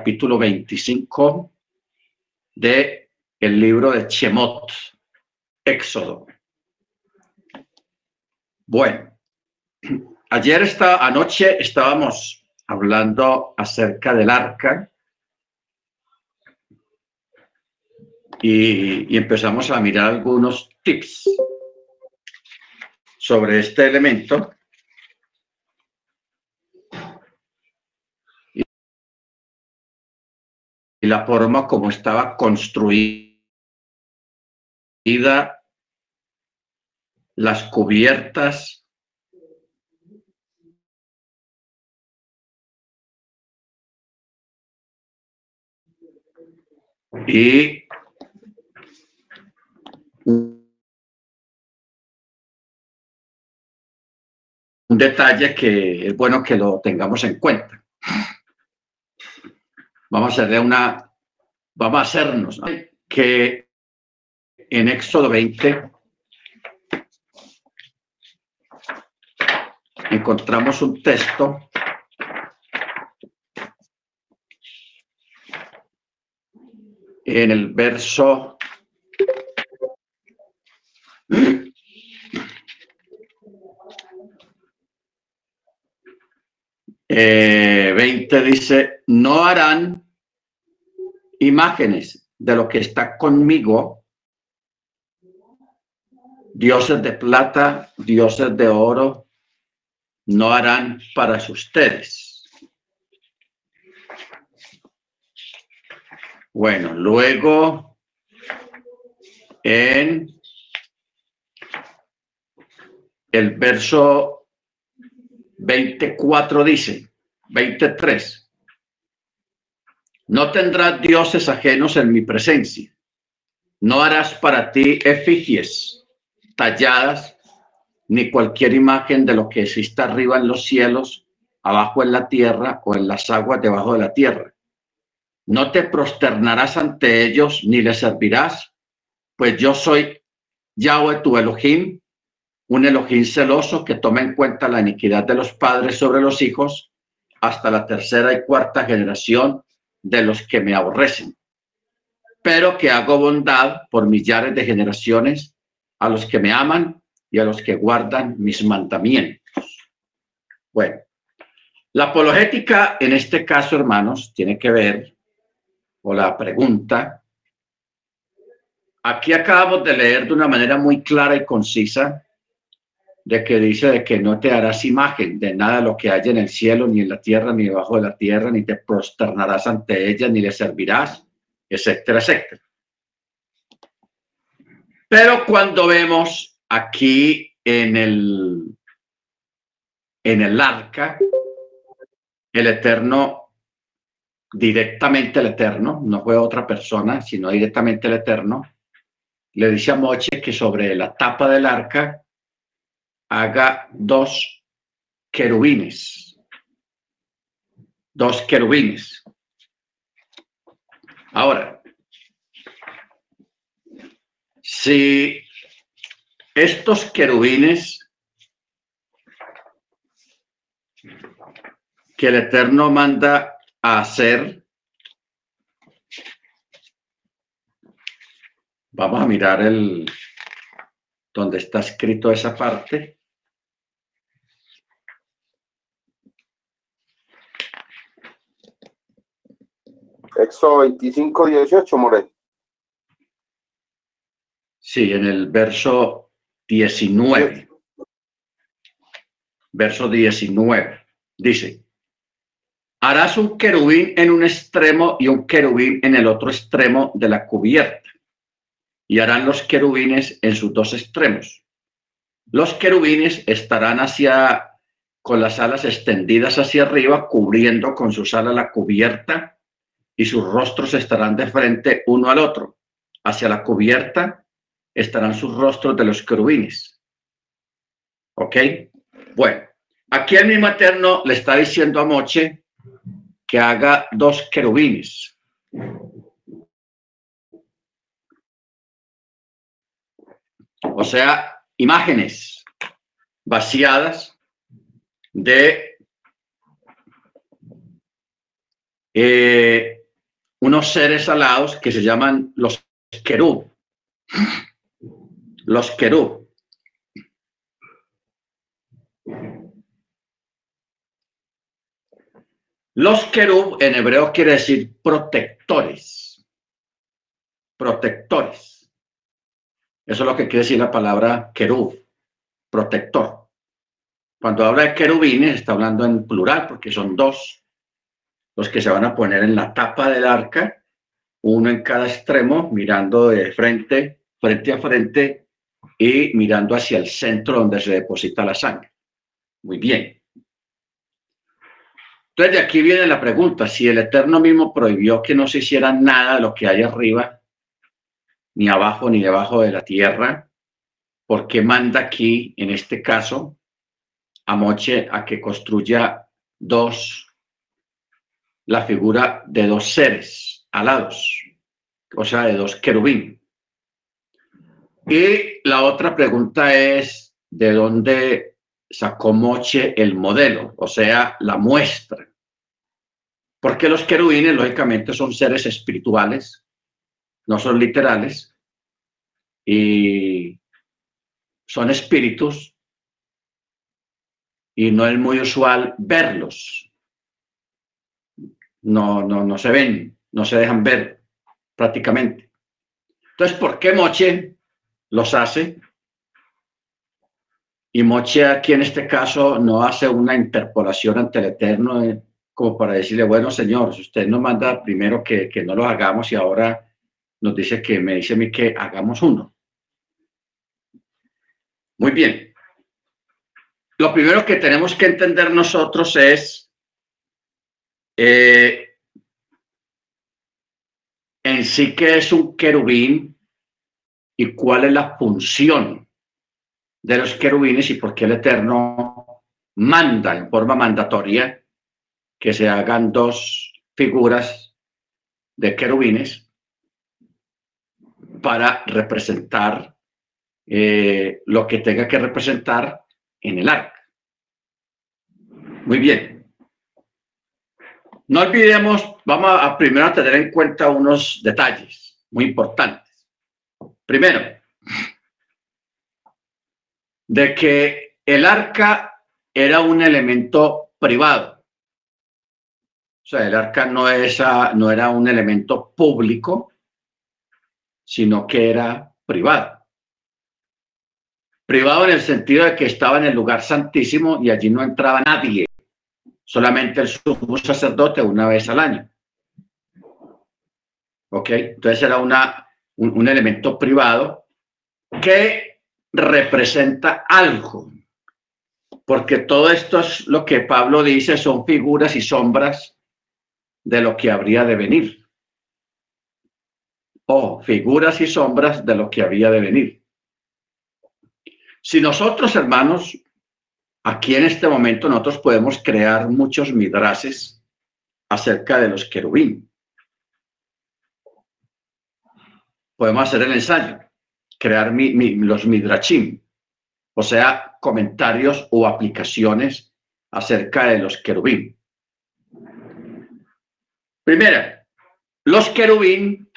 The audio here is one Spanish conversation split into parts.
capítulo 25 de el libro de Chemot, Éxodo. Bueno, ayer esta anoche estábamos hablando acerca del arca y, y empezamos a mirar algunos tips sobre este elemento y la forma como estaba construida, las cubiertas, y un detalle que es bueno que lo tengamos en cuenta. Vamos a hacerle una, vamos a hacernos que en Éxodo 20 encontramos un texto en el verso eh, 20 dice, no harán imágenes de lo que está conmigo, dioses de plata, dioses de oro, no harán para ustedes. Bueno, luego en el verso 24 dice, 23, no tendrás dioses ajenos en mi presencia, no harás para ti efigies talladas, ni cualquier imagen de lo que exista arriba en los cielos, abajo en la tierra o en las aguas debajo de la tierra. No te prosternarás ante ellos ni les servirás, pues yo soy Yahweh tu Elohim, un Elohim celoso que toma en cuenta la iniquidad de los padres sobre los hijos hasta la tercera y cuarta generación de los que me aborrecen, pero que hago bondad por millares de generaciones a los que me aman y a los que guardan mis mandamientos. Bueno, la apologética en este caso, hermanos, tiene que ver, o la pregunta, aquí acabamos de leer de una manera muy clara y concisa de que dice de que no te harás imagen de nada lo que haya en el cielo, ni en la tierra, ni debajo de la tierra, ni te prosternarás ante ella, ni le servirás, etcétera, etcétera. Pero cuando vemos aquí en el, en el arca, el Eterno, directamente el Eterno, no fue otra persona, sino directamente el Eterno, le dice a Moche que sobre la tapa del arca haga dos querubines. Dos querubines. Ahora, si estos querubines que el Eterno manda a hacer, vamos a mirar el donde está escrito esa parte. Éxodo 25, 18, More. Sí, en el verso 19. Verso 19. Dice, harás un querubín en un extremo y un querubín en el otro extremo de la cubierta. Y harán los querubines en sus dos extremos. Los querubines estarán hacia, con las alas extendidas hacia arriba, cubriendo con sus alas la cubierta y sus rostros estarán de frente uno al otro. Hacia la cubierta estarán sus rostros de los querubines. ¿Ok? Bueno, aquí el mismo Eterno le está diciendo a Moche que haga dos querubines. O sea, imágenes vaciadas de eh, unos seres alados que se llaman los querub. Los querub. Los querub en hebreo quiere decir protectores. Protectores. Eso es lo que quiere decir la palabra querub, protector. Cuando habla de querubines, está hablando en plural porque son dos los que se van a poner en la tapa del arca, uno en cada extremo, mirando de frente, frente a frente y mirando hacia el centro donde se deposita la sangre. Muy bien. Entonces, de aquí viene la pregunta, si el Eterno mismo prohibió que no se hiciera nada de lo que hay arriba, ni abajo ni debajo de la tierra, ¿por qué manda aquí, en este caso, a Moche a que construya dos, la figura de dos seres alados, o sea, de dos querubín? Y la otra pregunta es, ¿de dónde sacó Moche el modelo, o sea, la muestra? Porque los querubines, lógicamente, son seres espirituales, no son literales, y son espíritus, y no es muy usual verlos. No, no, no se ven, no se dejan ver prácticamente. Entonces, ¿por qué Moche los hace? Y Moche aquí en este caso no hace una interpolación ante el Eterno como para decirle, bueno, señor, si usted nos manda primero que, que no lo hagamos y ahora nos dice que me dice a mí que hagamos uno. Muy bien. Lo primero que tenemos que entender nosotros es eh, en sí que es un querubín y cuál es la función de los querubines y por qué el Eterno manda en forma mandatoria que se hagan dos figuras de querubines para representar eh, lo que tenga que representar en el arca. Muy bien. No olvidemos, vamos a primero a tener en cuenta unos detalles muy importantes. Primero, de que el arca era un elemento privado. O sea, el arca no, no era un elemento público, sino que era privado. Privado en el sentido de que estaba en el lugar santísimo y allí no entraba nadie, solamente el sumo sacerdote una vez al año. ¿Ok? Entonces era una, un, un elemento privado que representa algo, porque todo esto es lo que Pablo dice, son figuras y sombras de lo que habría de venir. O figuras y sombras de lo que había de venir. Si nosotros, hermanos, aquí en este momento nosotros podemos crear muchos midrases acerca de los querubín. Podemos hacer el ensayo, crear los midrachim, o sea, comentarios o aplicaciones acerca de los querubín. Primera, los querubín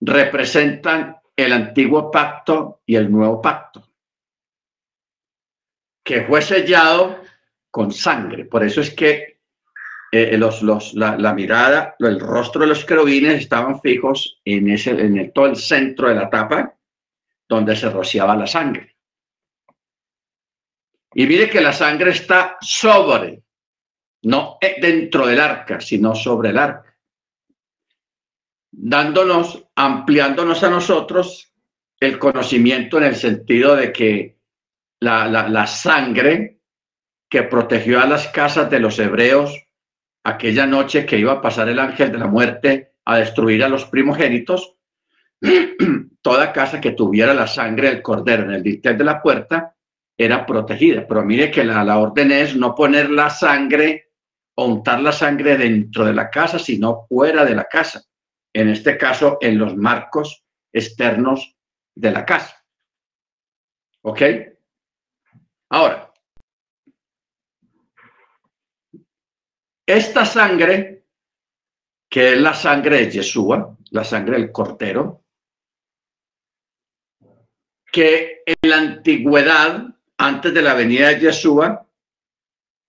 representan el antiguo pacto y el nuevo pacto, que fue sellado con sangre. Por eso es que eh, los, los, la, mirada, el rostro de los querubines estaban fijos en, ese, en el, todo el centro de la tapa, donde se rociaba la sangre. Y mire que la sangre está sobre no dentro del arca, sino sobre el arca, dándonos, ampliándonos a nosotros el conocimiento en el sentido de que la, la, sangre que protegió a las casas de los hebreos aquella noche que iba a pasar el ángel de la muerte a destruir a los primogénitos, toda casa que tuviera la sangre del cordero en el dintel de la puerta era protegida. Pero mire que la, la orden es no poner la sangre untar la sangre dentro de la casa, sino fuera de la casa. En este caso, en los marcos externos de la casa. ¿Ok? Ahora, Esta sangre, que es la sangre de Yeshua, la sangre del cordero, que en la antigüedad, antes de la venida de Yeshua,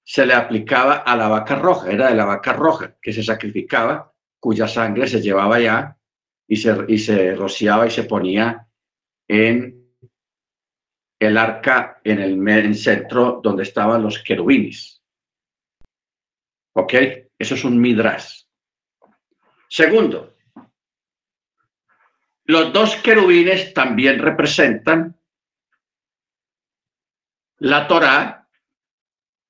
se le aplicaba a la vaca roja, era de la vaca roja que se sacrificaba, cuya sangre se llevaba allá y se, y se rociaba y se ponía en el arca en el, centro donde estaban los querubines. ¿Ok? Eso es un midras. Segundo, los dos querubines también representan la Torá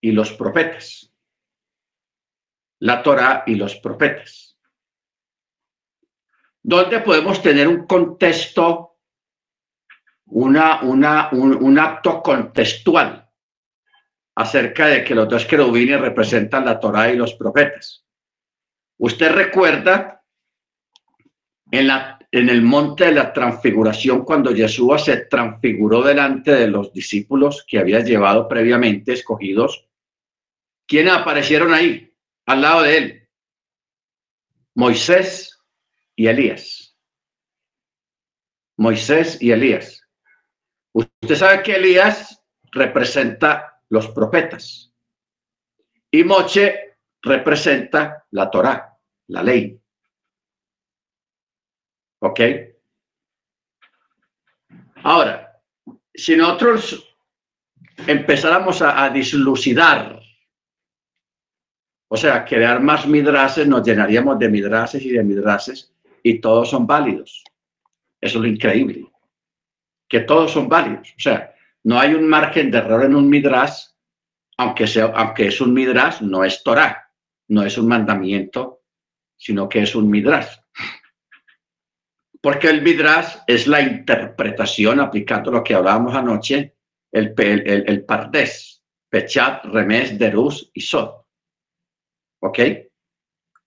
y los profetas. La Torá y los profetas. Donde podemos tener un contexto, una, una, un, un acto contextual acerca de que los dos querubines representan la Torá y los profetas. Usted recuerda en la en el monte de la transfiguración, cuando Jesús se transfiguró delante de los discípulos que había llevado previamente escogidos, ¿quiénes aparecieron ahí, al lado de él? Moisés y Elías. Moisés y Elías. Usted sabe que Elías representa los profetas y Moche representa la Torá, la ley. ¿Ok? Ahora, si nosotros empezáramos a, dislucidar, o sea, crear más midrases, nos llenaríamos de midrases y de midrases y todos son válidos. Eso es lo increíble, que todos son válidos. O sea, no hay un margen de error en un midras, aunque, sea, aunque es un midras, no es Torah, no es un mandamiento, sino que es un midras. Porque el Midrash es la interpretación, aplicando lo que hablábamos anoche, el, el, el, Pardés, Pechat, Remes, Derus y Sod. ¿Ok?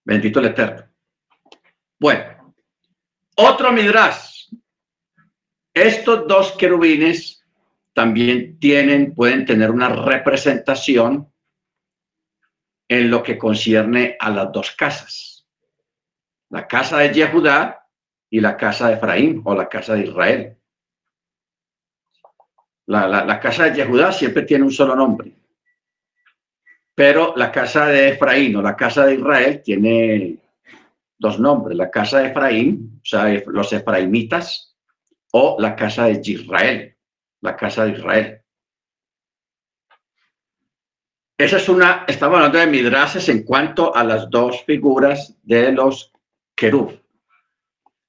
Bendito el Eterno. Bueno, otro Midrash. Estos dos querubines también tienen, pueden tener una representación en lo que concierne a las dos casas. La casa de Yehudá y la casa de Efraín o la casa de Israel. La, casa de Yehudá siempre tiene un solo nombre, pero la casa de Efraín o la casa de Israel tiene dos nombres, la casa de Efraín, o sea, los efraimitas, o la casa de Israel, la casa de Israel. Esa es una, estamos hablando de midrases en cuanto a las dos figuras de los querub.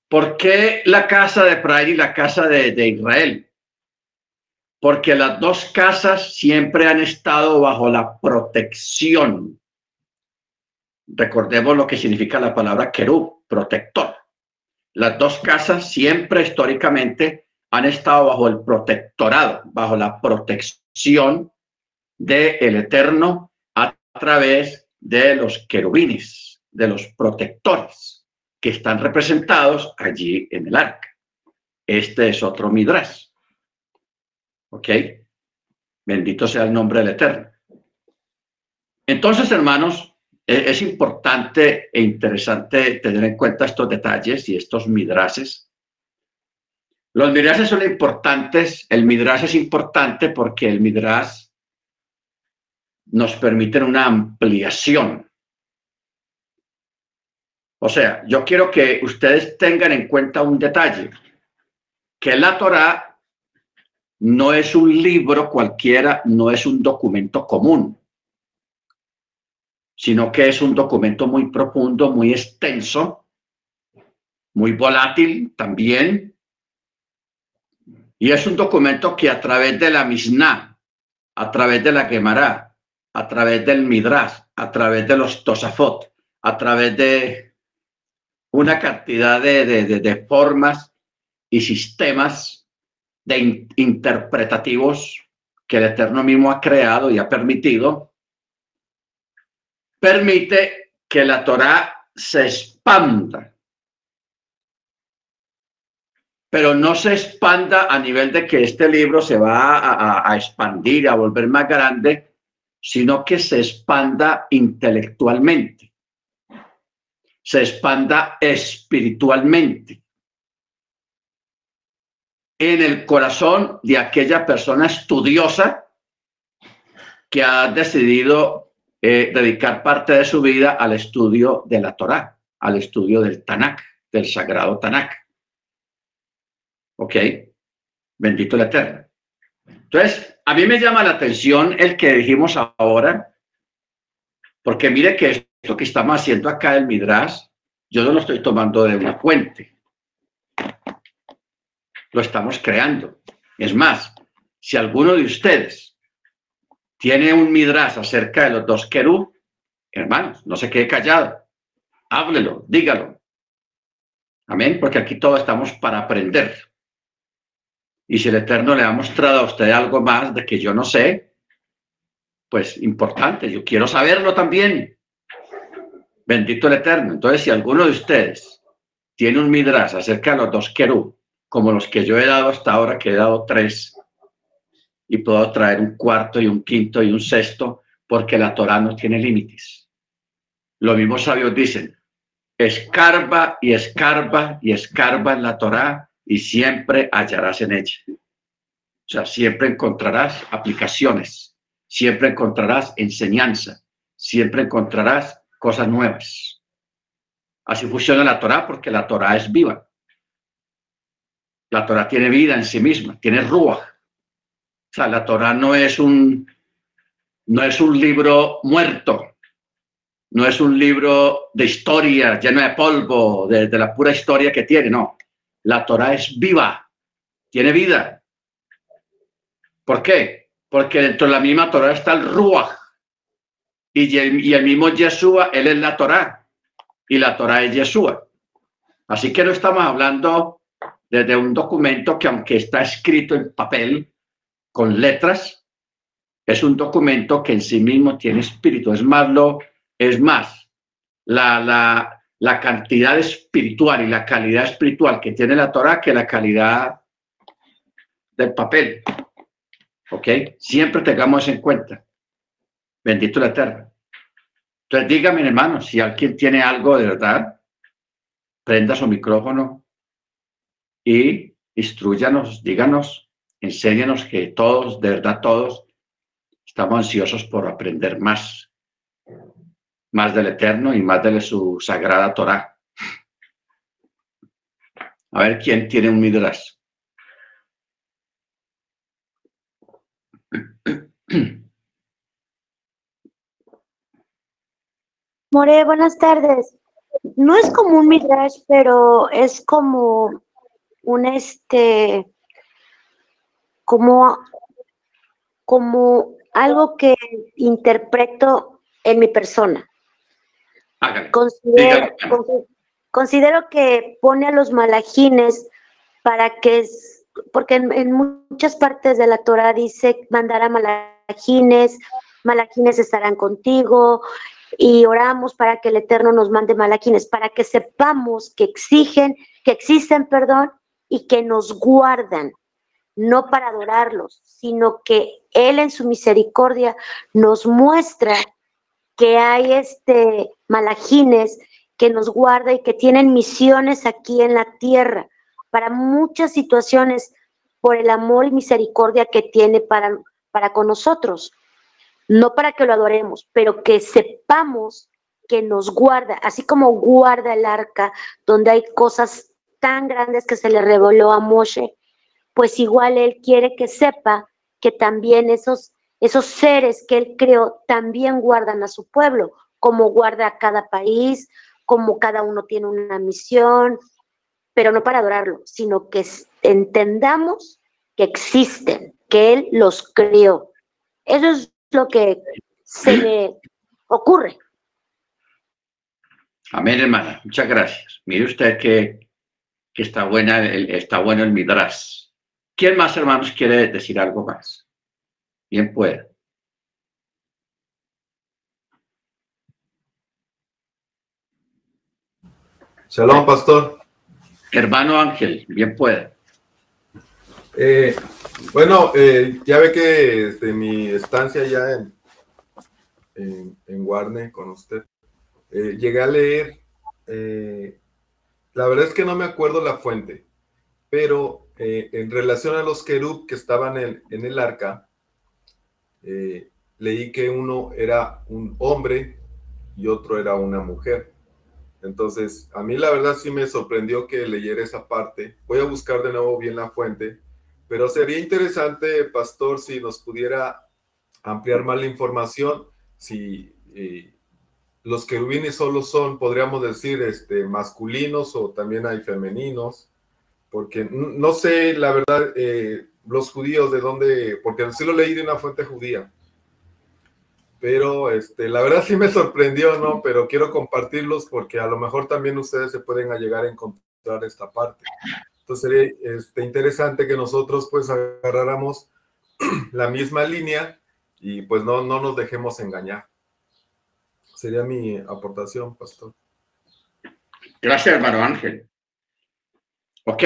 ¿Por qué la casa de Efraín y la casa de, Israel? Porque las dos casas siempre han estado bajo la protección. Recordemos lo que significa la palabra querub, protector. Las dos casas siempre históricamente han estado bajo el protectorado, bajo la protección del el Eterno a través de los querubines, de los protectores que están representados allí en el arca. Este es otro Midrash. ¿Ok? Bendito sea el nombre del Eterno. Entonces, hermanos, es importante e interesante tener en cuenta estos detalles y estos midrases. Los midrases son importantes. El midrash es importante porque el midrash nos permite una ampliación o sea, yo quiero que ustedes tengan en cuenta un detalle, que la Torah no es un libro cualquiera, no es un documento común, sino que es un documento muy profundo, muy extenso, muy volátil también. Y es un documento que a través de la Mishnah, a través de la Gemara, a través del Midrash, a través de los Tosafot, a través de una cantidad de, formas y sistemas de interpretativos que el Eterno mismo ha creado y ha permitido, permite que la Torah se expanda, pero no se expanda a nivel de que este libro se va a, a expandir, a volver más grande, sino que se expanda intelectualmente, se expanda espiritualmente. En el corazón de aquella persona estudiosa que ha decidido eh, dedicar parte de su vida al estudio de la Torá, al estudio del Tanakh, del sagrado Tanakh. ¿Ok? Bendito el Eterno. Entonces, a mí me llama la atención el que dijimos ahora, porque mire que esto que estamos haciendo acá el Midrash, yo no lo estoy tomando de una fuente. Lo estamos creando. Es más, si alguno de ustedes tiene un Midrash acerca de los dos querú, hermanos, no se quede callado. Háblelo, dígalo. Amén, porque aquí todos estamos para aprender. Y si el Eterno le ha mostrado a usted algo más de que yo no sé, pues importante, yo quiero saberlo también. Bendito el Eterno. Entonces, si alguno de ustedes tiene un midrash acerca de los dos querú, como los que yo he dado hasta ahora, que he dado tres, y puedo traer un cuarto y un quinto y un sexto, porque la Torah no tiene límites. Los mismos sabios dicen, escarba y escarba y escarba en la Torah y siempre hallarás en ella. O sea, siempre encontrarás aplicaciones, siempre encontrarás enseñanza, siempre encontrarás cosas nuevas. Así funciona la Torah porque la Torah es viva. La Torah tiene vida en sí misma, tiene ruach. O sea, la Torah no es un no es un libro muerto, no es un libro de historia lleno de polvo, de, de la pura historia que tiene, no. La Torah es viva, tiene vida. ¿Por qué? Porque dentro de la misma Torah está el Ruach. Y el, y el mismo Yeshua, él es la Torah. Y la Torah es Yeshua. Así que no estamos hablando desde un documento que aunque está escrito en papel, con letras, es un documento que en sí mismo tiene espíritu. Es más, lo, es más, la, la, la cantidad espiritual y la calidad espiritual que tiene la Torah que la calidad del papel. ¿Ok? Siempre tengamos en cuenta. Bendito el Eterno. Entonces, dígame, hermano, si alguien tiene algo de verdad, prenda su micrófono y instruyanos, díganos, enséñanos que todos, de verdad todos, estamos ansiosos por aprender más más del Eterno y más de su sagrada Torah. A ver quién tiene un Midrash. More, buenas tardes. No es como un Midrash, pero es como un este, como, como algo que interpreto en mi persona. Considero, que pone a los malajines para que, porque en, muchas partes de la Torah dice mandará malajines, malajines estarán contigo y oramos para que el Eterno nos mande malajines, para que sepamos que exigen, que existen, perdón, y que nos guardan, no para adorarlos, sino que Él en su misericordia nos muestra que hay este malajines que nos guarda y que tienen misiones aquí en la tierra para muchas situaciones por el amor y misericordia que tiene para, para con nosotros. No para que lo adoremos, pero que sepamos que nos guarda, así como guarda el arca, donde hay cosas tan grandes que se le reveló a Moshe, pues igual él quiere que sepa que también esos esos seres que Él creó también guardan a su pueblo, como guarda a cada país, como cada uno tiene una misión, pero no para adorarlo, sino que entendamos que existen, que Él los creó. Eso es lo que se me ocurre. Amén, hermana. Muchas gracias. Mire usted que, está, buena está bueno el Midrash. ¿Quién más, hermanos, quiere decir algo más? Bien puede. Shalom, pastor. Hermano Ángel, bien puede. Eh, bueno, eh, ya ve que desde mi estancia ya en, en, en Warner con usted, eh, llegué a leer, eh, la verdad es que no me acuerdo la fuente, pero eh, en relación a los querub que estaban en, el arca, leí que uno era un hombre y otro era una mujer. Entonces, a mí la verdad sí me sorprendió que leyera esa parte. Voy a buscar de nuevo bien la fuente, pero sería interesante, pastor, si nos pudiera ampliar más la información, si eh, los querubines solo son, podríamos decir, este, masculinos o también hay femeninos, porque no sé, la verdad, eh, los judíos de dónde, porque sí lo leí de una fuente judía, pero este, la verdad sí me sorprendió, ¿no? Pero quiero compartirlos porque a lo mejor también ustedes se pueden llegar a encontrar esta parte. Entonces sería este, interesante que nosotros pues agarráramos la misma línea y pues no, no nos dejemos engañar. Sería mi aportación, pastor. Gracias, hermano Ángel. Ok.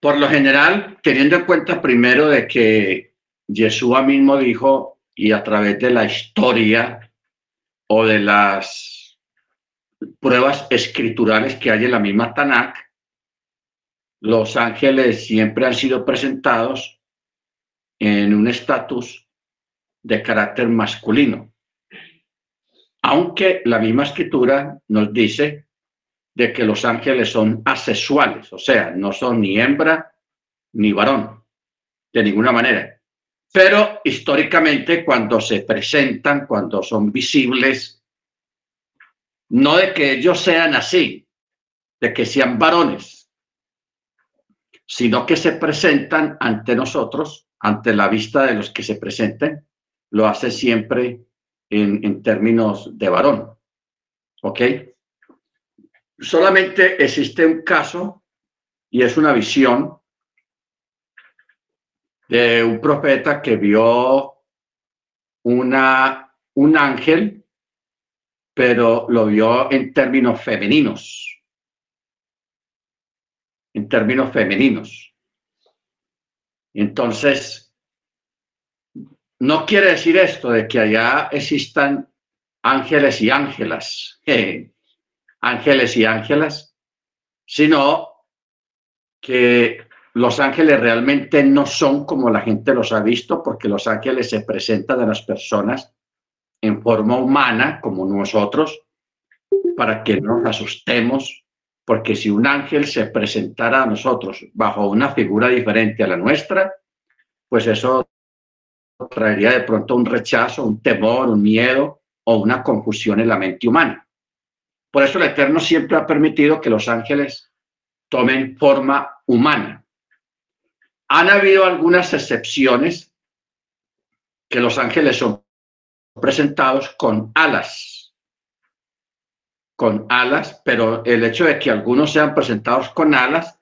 Por lo general, teniendo en cuenta primero de que Yeshua mismo dijo, y a través de la historia o de las pruebas escriturales que hay en la misma Tanakh, los ángeles siempre han sido presentados en un estatus de carácter masculino. Aunque la misma escritura nos dice de que los ángeles son asexuales, o sea, no son ni hembra ni varón, de ninguna manera. Pero históricamente cuando se presentan, cuando son visibles, no de que ellos sean así, de que sean varones, sino que se presentan ante nosotros, ante la vista de los que se presenten, lo hace siempre en, términos de varón. ¿Ok? Solamente existe un caso y es una visión de un profeta que vio una, un ángel, pero lo vio en términos femeninos. En términos femeninos. Entonces, no quiere decir esto de que allá existan ángeles y ángelas, ángeles y ángelas, sino que los ángeles realmente no son como la gente los ha visto, porque los ángeles se presentan a las personas en forma humana, como nosotros, para que no nos asustemos, porque si un ángel se presentara a nosotros bajo una figura diferente a la nuestra, pues eso traería de pronto un rechazo, un temor, un miedo o una confusión en la mente humana. Por eso el Eterno siempre ha permitido que los ángeles tomen forma humana, han habido algunas excepciones que los ángeles son presentados con alas, con alas, pero el hecho de que algunos sean presentados con alas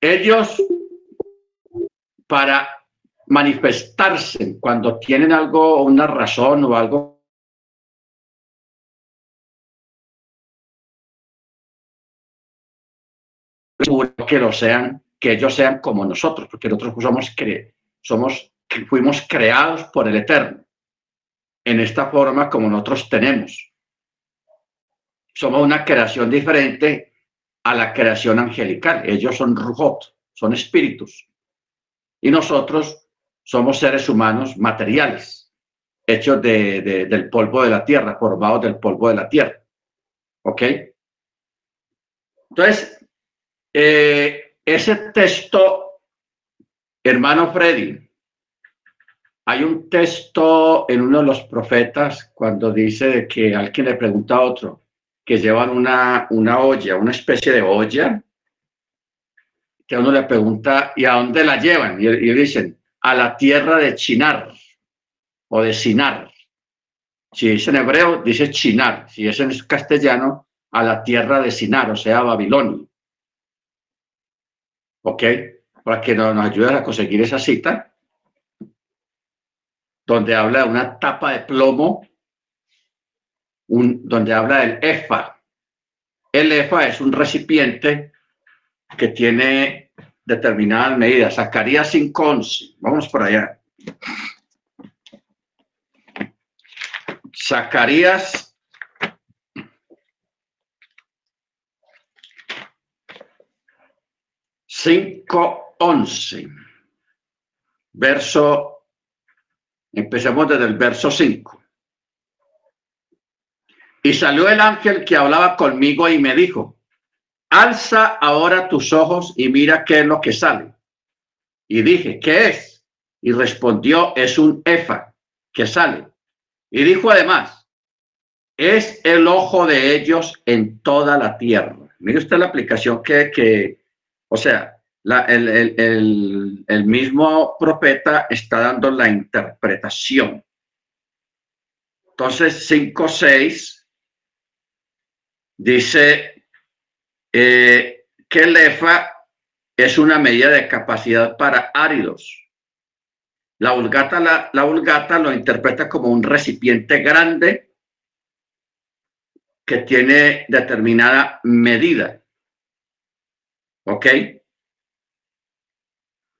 ellos para manifestarse cuando tienen algo, una razón o algo que lo sean, que ellos sean como nosotros, porque nosotros somos, cre somos fuimos creados por el Eterno en esta forma como nosotros tenemos. Somos una creación diferente a la creación angelical. Ellos son rujot, son espíritus. Y nosotros somos seres humanos materiales, hechos de, del polvo de la tierra, formados del polvo de la tierra. ¿Ok? Entonces, eh, ese texto, hermano Freddy, hay un texto en uno de los profetas cuando dice que alguien le pregunta a otro que llevan una, una olla, una especie de olla, que uno le pregunta, ¿y a dónde la llevan? Y, y dicen, a la tierra de Chinar o de Sinar. Si es en hebreo, dice Chinar. Si es en castellano, a la tierra de Sinar, o sea, Babilonia. ¿Ok? Para que nos, nos ayuden a conseguir esa cita donde habla de una tapa de plomo, donde habla del EFA. El EFA es un recipiente que tiene determinadas medidas. Zacarías 5.11. Vamos por allá. Zacarías cinco once verso Empecemos desde el verso 5. Y salió el ángel que hablaba conmigo y me dijo, alza ahora tus ojos y mira qué es lo que sale. Y dije, ¿qué es? Y respondió, es un efa que sale. Y dijo además, es el ojo de ellos en toda la tierra. Mire usted la aplicación que, que o sea, el, mismo profeta está dando la interpretación. Entonces, 5.6 dice eh, que el EFA es una medida de capacidad para áridos. La vulgata, la, la vulgata lo interpreta como un recipiente grande que tiene determinada medida. ¿Ok?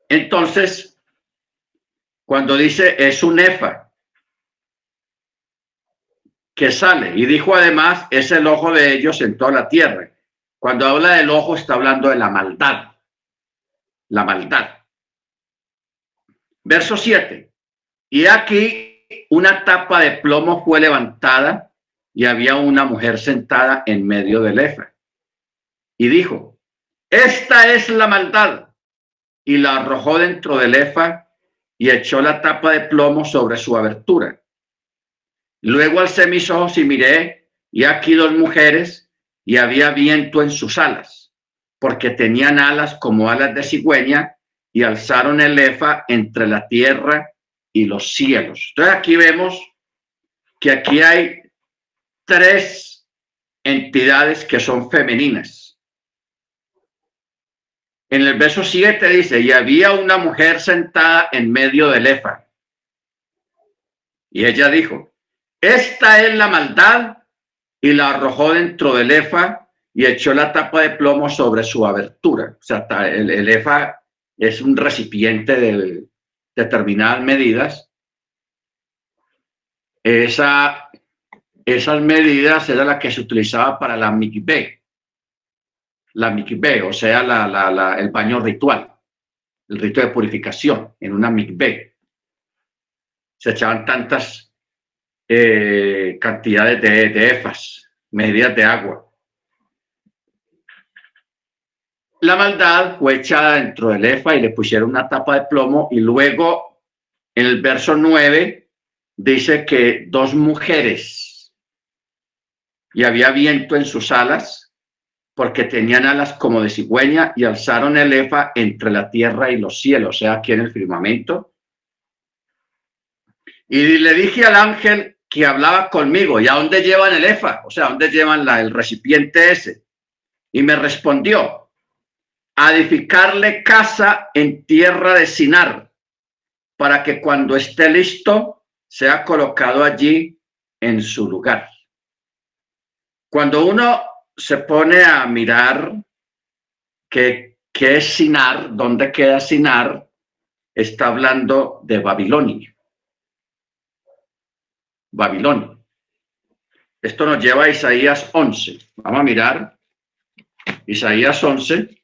Entonces, cuando dice es un efa que sale, y dijo además, es el ojo de ellos en toda la tierra. Cuando habla del ojo está hablando de la maldad, la maldad. Verso 7. Y aquí una tapa de plomo fue levantada y había una mujer sentada en medio del efa. Y dijo, esta es la maldad y la arrojó dentro del efa y echó la tapa de plomo sobre su abertura. Luego alcé mis ojos y miré, y aquí dos mujeres, y había viento en sus alas, porque tenían alas como alas de cigüeña, y alzaron el efa entre la tierra y los cielos. Entonces aquí vemos que aquí hay tres entidades que son femeninas. En el verso 7 dice, y había una mujer sentada en medio del efa. Y ella dijo, esta es la maldad, y la arrojó dentro del efa y echó la tapa de plomo sobre su abertura. O sea, el, efa es un recipiente de determinadas medidas. Esa, esas medidas eran las que se utilizaba para la mikveh la mikveh, o sea, el baño ritual, el rito de purificación en una mikveh. Se echaban tantas eh, cantidades de, efas, medidas de agua. La maldad fue echada dentro del efa y le pusieron una tapa de plomo y luego en el verso 9 dice que dos mujeres y había viento en sus alas porque tenían alas como de cigüeña y alzaron el efa entre la tierra y los cielos, o sea, aquí en el firmamento. Y le dije al ángel que hablaba conmigo, ¿y a dónde llevan el efa? O sea, ¿a dónde llevan la, el recipiente ese? Y me respondió, a edificarle casa en tierra de Sinar, para que cuando esté listo sea colocado allí en su lugar. Cuando uno se pone a mirar qué, qué es Sinar, dónde queda Sinar, está hablando de Babilonia. Babilonia. Esto nos lleva a Isaías 11. Vamos a mirar. Isaías 11.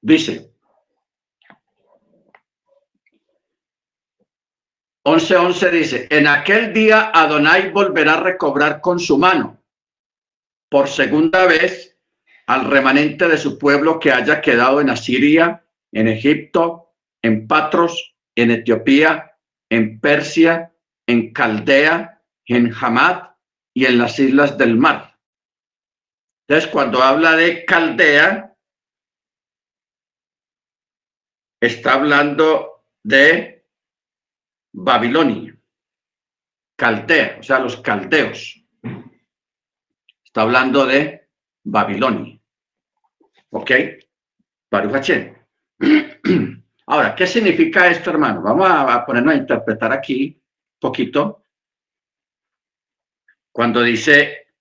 Dice, 11.11 dice, en aquel día Adonai volverá a recobrar con su mano por segunda vez al remanente de su pueblo que haya quedado en Asiria, en Egipto, en Patros, en Etiopía, en Persia, en Caldea, en Hamad y en las islas del mar. Entonces, cuando habla de Caldea, está hablando de Babilonia, Caldea, o sea, los caldeos. Está hablando de Babilonia. ¿Ok? Baruch Ahora, ¿qué significa esto, hermano? Vamos a, ponernos a interpretar aquí un poquito. Cuando dice,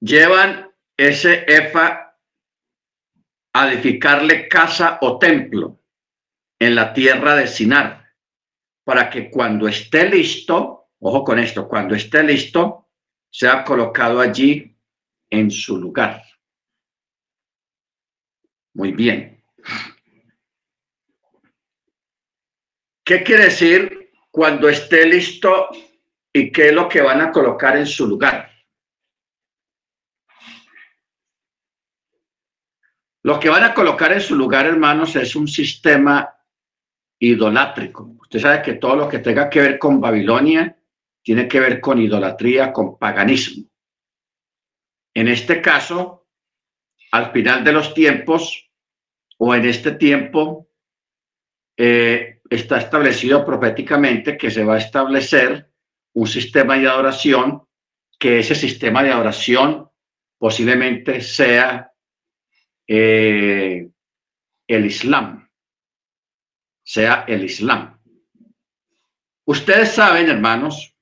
llevan ese efa a edificarle casa o templo en la tierra de Sinar, para que cuando esté listo, ojo con esto, cuando esté listo, sea colocado allí en su lugar. Muy bien. ¿Qué quiere decir cuando esté listo y qué es lo que van a colocar en su lugar? Lo que van a colocar en su lugar, hermanos, es un sistema idolátrico. Usted sabe que todo lo que tenga que ver con Babilonia tiene que ver con idolatría, con paganismo. En este caso, al final de los tiempos o en este tiempo, eh, está establecido proféticamente que se va a establecer un sistema de adoración, que ese sistema de adoración posiblemente sea eh, el Islam, sea el Islam. Ustedes saben, hermanos,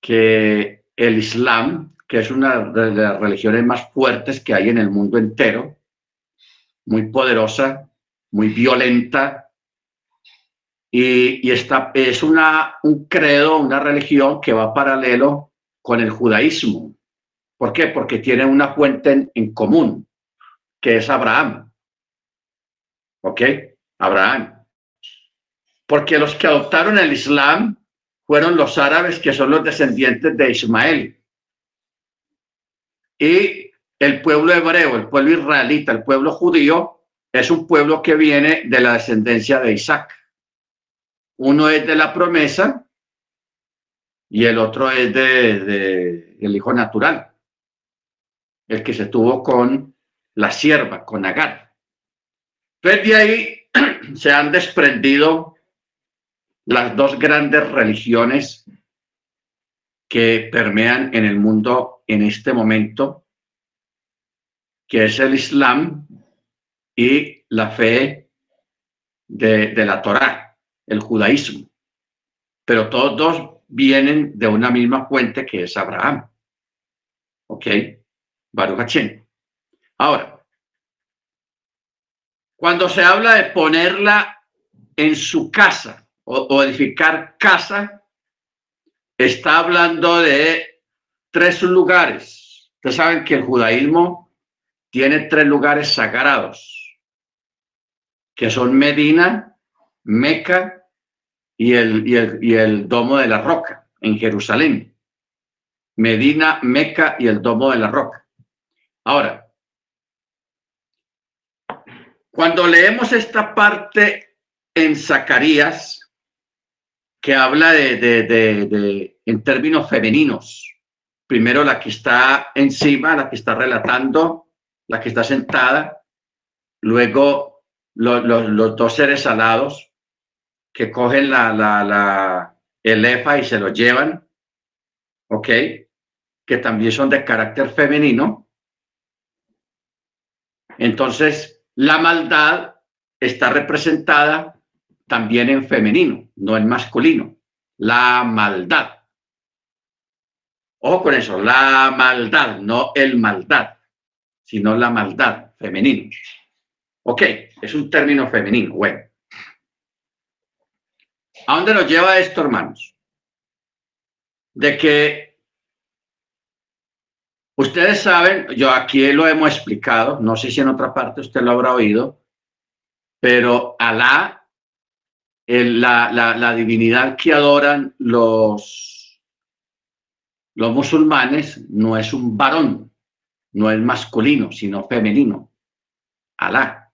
que el Islam, que es una de las religiones más fuertes que hay en el mundo entero, muy poderosa, muy violenta, y, esta es una, un credo, una religión que va paralelo con el judaísmo. ¿Por qué? Porque tiene una fuente en, común, que es Abraham. ¿Ok? Abraham. Porque los que adoptaron el Islam fueron los árabes, que son los descendientes de Ismael. Y el pueblo hebreo, el pueblo israelita, el pueblo judío, es un pueblo que viene de la descendencia de Isaac. Uno es de la promesa y el otro es de, el hijo natural, el que se tuvo con la sierva, con Agar. Entonces de ahí se han desprendido las dos grandes religiones que permean en el mundo en este momento, que es el Islam y la fe de, de la Torá el judaísmo. Pero todos dos vienen de una misma fuente que es Abraham. ¿Ok? Baruch Ahora, cuando se habla de ponerla en su casa o, edificar casa, está hablando de tres lugares. Ustedes saben que el judaísmo tiene tres lugares sagrados, que son Medina, Meca y el, y el, domo de la roca en Jerusalén. Medina, Meca y el domo de la roca. Ahora, cuando leemos esta parte en Zacarías, que habla de, de, de, en términos femeninos, primero la que está encima, la que está relatando, la que está sentada, luego los dos seres alados, que cogen la, la, el EFA y se lo llevan, ¿ok? Que también son de carácter femenino. Entonces, la maldad está representada también en femenino, no en masculino. La maldad. Ojo con eso, la maldad, no el maldad, sino la maldad femenino. Ok, es un término femenino. Bueno. ¿A dónde nos lleva esto, hermanos? De que ustedes saben, yo aquí lo hemos explicado, no sé si en otra parte usted lo habrá oído, pero Alá la, divinidad que adoran los musulmanes no es un varón, no es masculino, sino femenino. Alá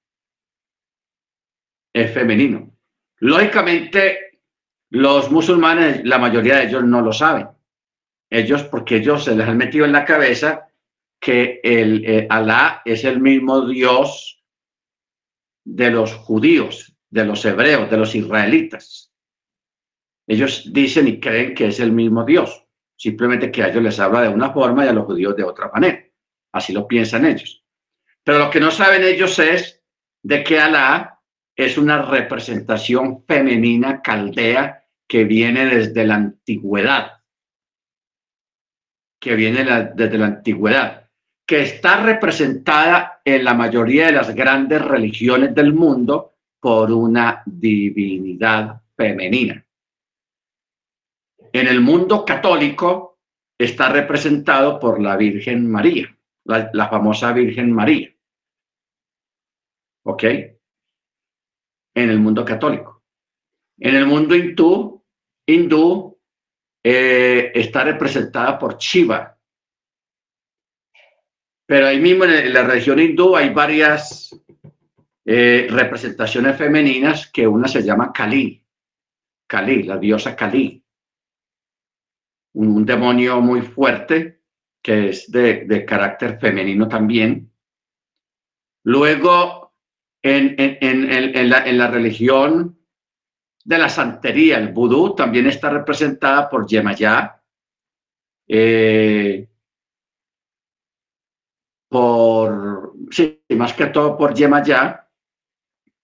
es femenino. Lógicamente, los musulmanes, la mayoría de ellos no lo saben. Ellos, porque ellos se les han metido en la cabeza que el, eh, Alá es el mismo Dios de los judíos, de los hebreos, de los israelitas. Ellos dicen y creen que es el mismo Dios, simplemente que a ellos les habla de una forma y a los judíos de otra manera. Así lo piensan ellos. Pero lo que no saben ellos es de que Alá es una representación femenina caldea que viene desde la antigüedad, que viene desde la antigüedad, que está representada en la mayoría de las grandes religiones del mundo por una divinidad femenina. En el mundo católico está representado por la Virgen María, la, famosa Virgen María. ¿Ok? En el mundo católico. En el mundo hindú, hindú eh, está representada por Shiva. Pero ahí mismo en la religión hindú hay varias eh, representaciones femeninas que una se llama Kali, Kali, la diosa Kali, un, demonio muy fuerte que es de, carácter femenino también. Luego, en, en, la, religión de la santería, el vudú, también está representada por Yemayá, eh, por, sí, más que todo por Yemayá,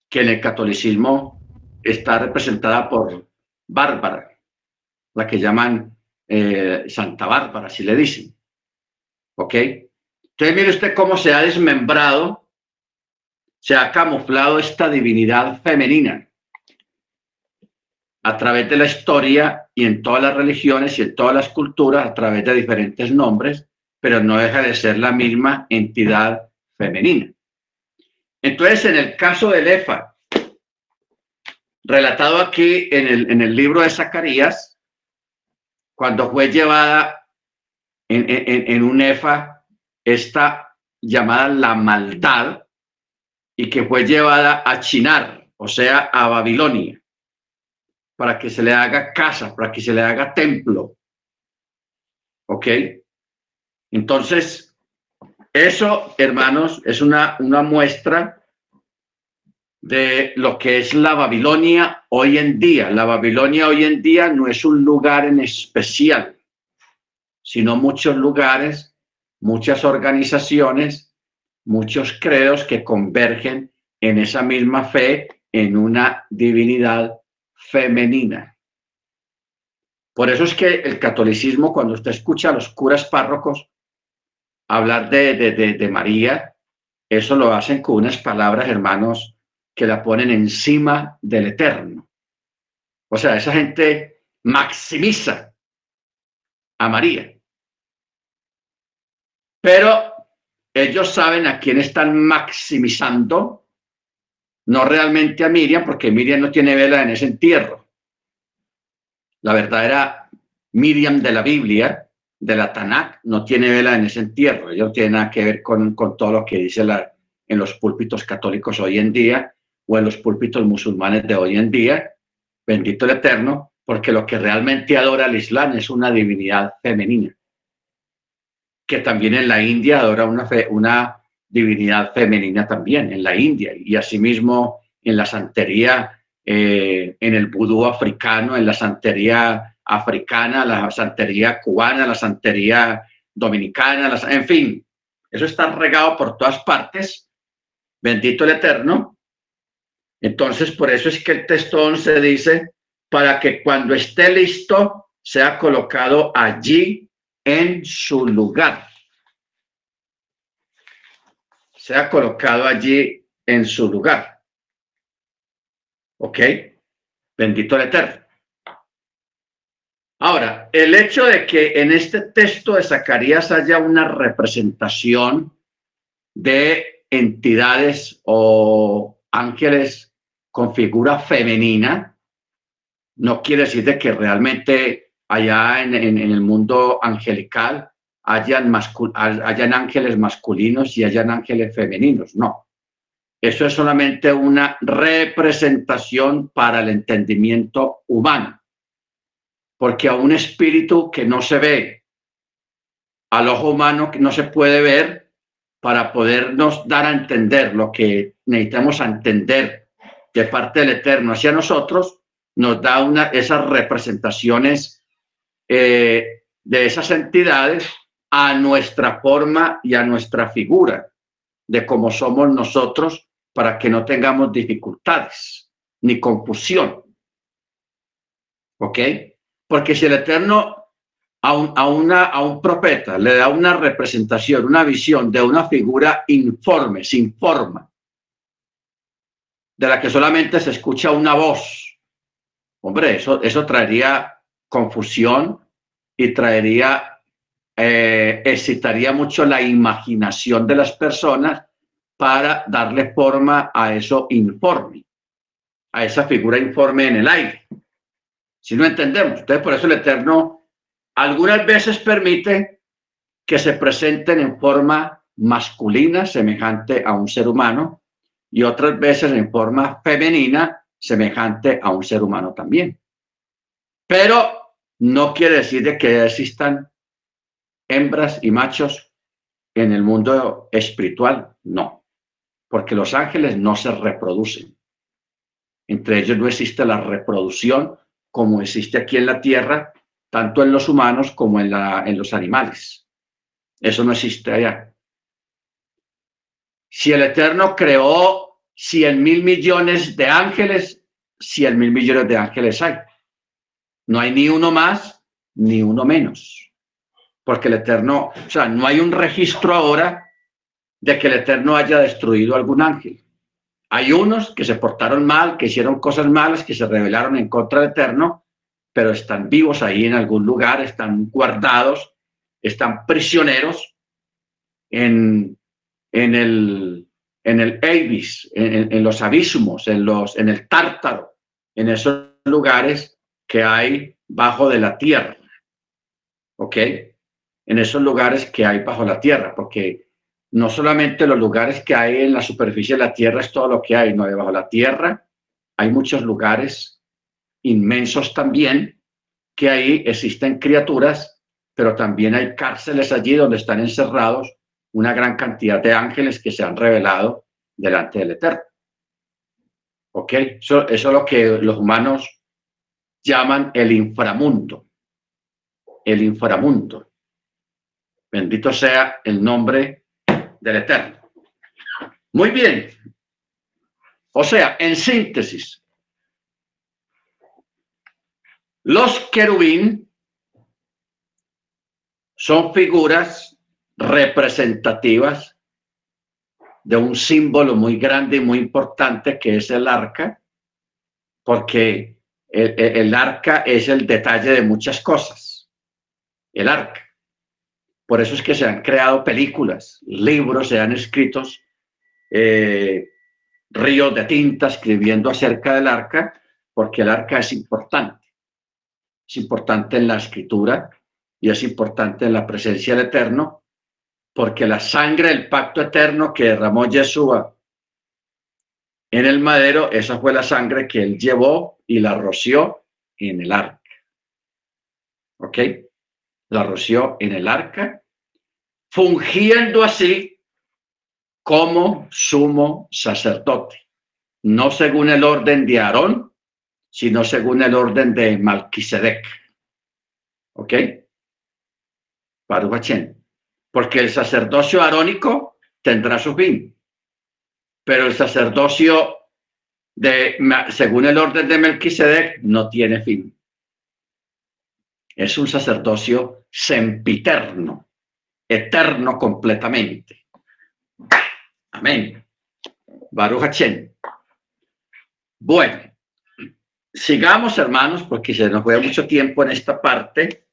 que en el catolicismo está representada por Bárbara, la que llaman eh, Santa Bárbara, si le dicen. ¿Ok? Entonces mire usted cómo se ha desmembrado, se ha camuflado esta divinidad femenina a través de la historia y en todas las religiones y en todas las culturas a través de diferentes nombres, pero no deja de ser la misma entidad femenina. Entonces, en el caso del EFA, relatado aquí en el, en el libro de Zacarías, cuando fue llevada en, en, un EFA, esta llamada la maldad, y que fue llevada a Chinar, o sea, a Babilonia, para que se le haga casa, para que se le haga templo. ¿Ok? Entonces, eso, hermanos, es una, una muestra de lo que es la Babilonia hoy en día. La Babilonia hoy en día no es un lugar en especial, sino muchos lugares, muchas organizaciones, muchos credos que convergen en esa misma fe, en una divinidad femenina. Por eso es que el catolicismo, cuando usted escucha a los curas párrocos, hablar de, de, María, eso lo hacen con unas palabras, hermanos, que la ponen encima del eterno. O sea, esa gente maximiza a María. Pero ellos saben a quién están maximizando, no realmente a Miriam, porque Miriam no tiene vela en ese entierro. La verdadera Miriam de la Biblia de la Tanakh no tiene vela en ese entierro. Ello tiene nada que ver con, todo lo que dice la, en los púlpitos católicos hoy en día o en los púlpitos musulmanes de hoy en día. Bendito el Eterno, porque lo que realmente adora el Islam es una divinidad femenina, que también en la India adora una, divinidad femenina también, en la India, y asimismo en la santería, eh, en el vudú africano, en la santería africana, la santería cubana, la santería dominicana, en fin, eso está regado por todas partes. Bendito el Eterno. Entonces, por eso es que el texto 11 dice, para que cuando esté listo, sea colocado allí en su lugar. Sea colocado allí en su lugar. ¿Ok? Bendito el Eterno. Ahora, el hecho de que en este texto de Zacarías haya una representación de entidades o ángeles con figura femenina, no quiere decir de que realmente allá en, el mundo angelical hayan, hayan ángeles masculinos y hayan ángeles femeninos, no. Eso es solamente una representación para el entendimiento humano, porque a un espíritu que no se ve, al ojo humano que no se puede ver, para podernos dar a entender lo que necesitamos entender de parte del Eterno hacia nosotros, nos da una, esas representaciones eh, de esas entidades a nuestra forma y a nuestra figura de cómo somos nosotros para que no tengamos dificultades ni confusión. ¿Ok? Porque si el Eterno a un, una, a un profeta le da una representación, una visión de una figura informe, sin forma, de la que solamente se escucha una voz, hombre, eso, eso traería confusión y traería, eh, excitaría mucho la imaginación de las personas para darle forma a eso informe, a esa figura informe en el aire. Si no entendemos, entonces por eso el Eterno algunas veces permite que se presenten en forma masculina, semejante a un ser humano, y otras veces en forma femenina, semejante a un ser humano también. Pero no quiere decir de que existan hembras y machos en el mundo espiritual, no, porque los ángeles no se reproducen. Entre ellos no existe la reproducción como existe aquí en la tierra, tanto en los humanos como en, la, en los animales. Eso no existe allá. Si el Eterno creó cien mil millones de ángeles, cien mil millones de ángeles hay. No hay ni uno más ni uno menos. Porque el Eterno, o sea, no hay un registro ahora de que el Eterno haya destruido algún ángel. Hay unos que se portaron mal, que hicieron cosas malas, que se rebelaron en contra del Eterno, pero están vivos ahí en algún lugar, están guardados, están prisioneros en, en el, en el en, los abismos, en, los, en el Tártaro, en esos lugares que hay bajo de la tierra. ¿Ok? En esos lugares que hay bajo la tierra, porque no solamente los lugares que hay en la superficie de la tierra es todo lo que hay, no, debajo de la tierra hay muchos lugares inmensos también, que ahí existen criaturas, pero también hay cárceles allí donde están encerrados una gran cantidad de ángeles que se han revelado delante del Eterno. ¿Ok? Eso, eso es lo que los humanos llaman el inframundo. El inframundo. Bendito sea el nombre del Eterno. Muy bien. O sea, en síntesis, los querubín son figuras representativas de un símbolo muy grande y muy importante que es el arca, porque el, arca es el detalle de muchas cosas. El arca. Por eso es que se han creado películas, libros, se han escrito eh, ríos de tinta escribiendo acerca del arca, porque el arca es importante es importante en la escritura y es importante en la presencia del Eterno, porque la sangre del pacto eterno que derramó Yeshua en el madero, esa fue la sangre que él llevó y la roció en el arca. ¿Ok? La roció en el arca, fungiendo así como sumo sacerdote, no según el orden de Aarón, sino según el orden de Malquisedec. ¿Ok? Baruch Porque el sacerdocio arónico tendrá su fin, pero el sacerdocio de, según el orden de Melquisedec no tiene fin. Es un sacerdocio sempiterno, eterno completamente. Amén. Baruch Bueno, Sigamos, hermanos, porque se nos fue mucho tiempo en esta parte.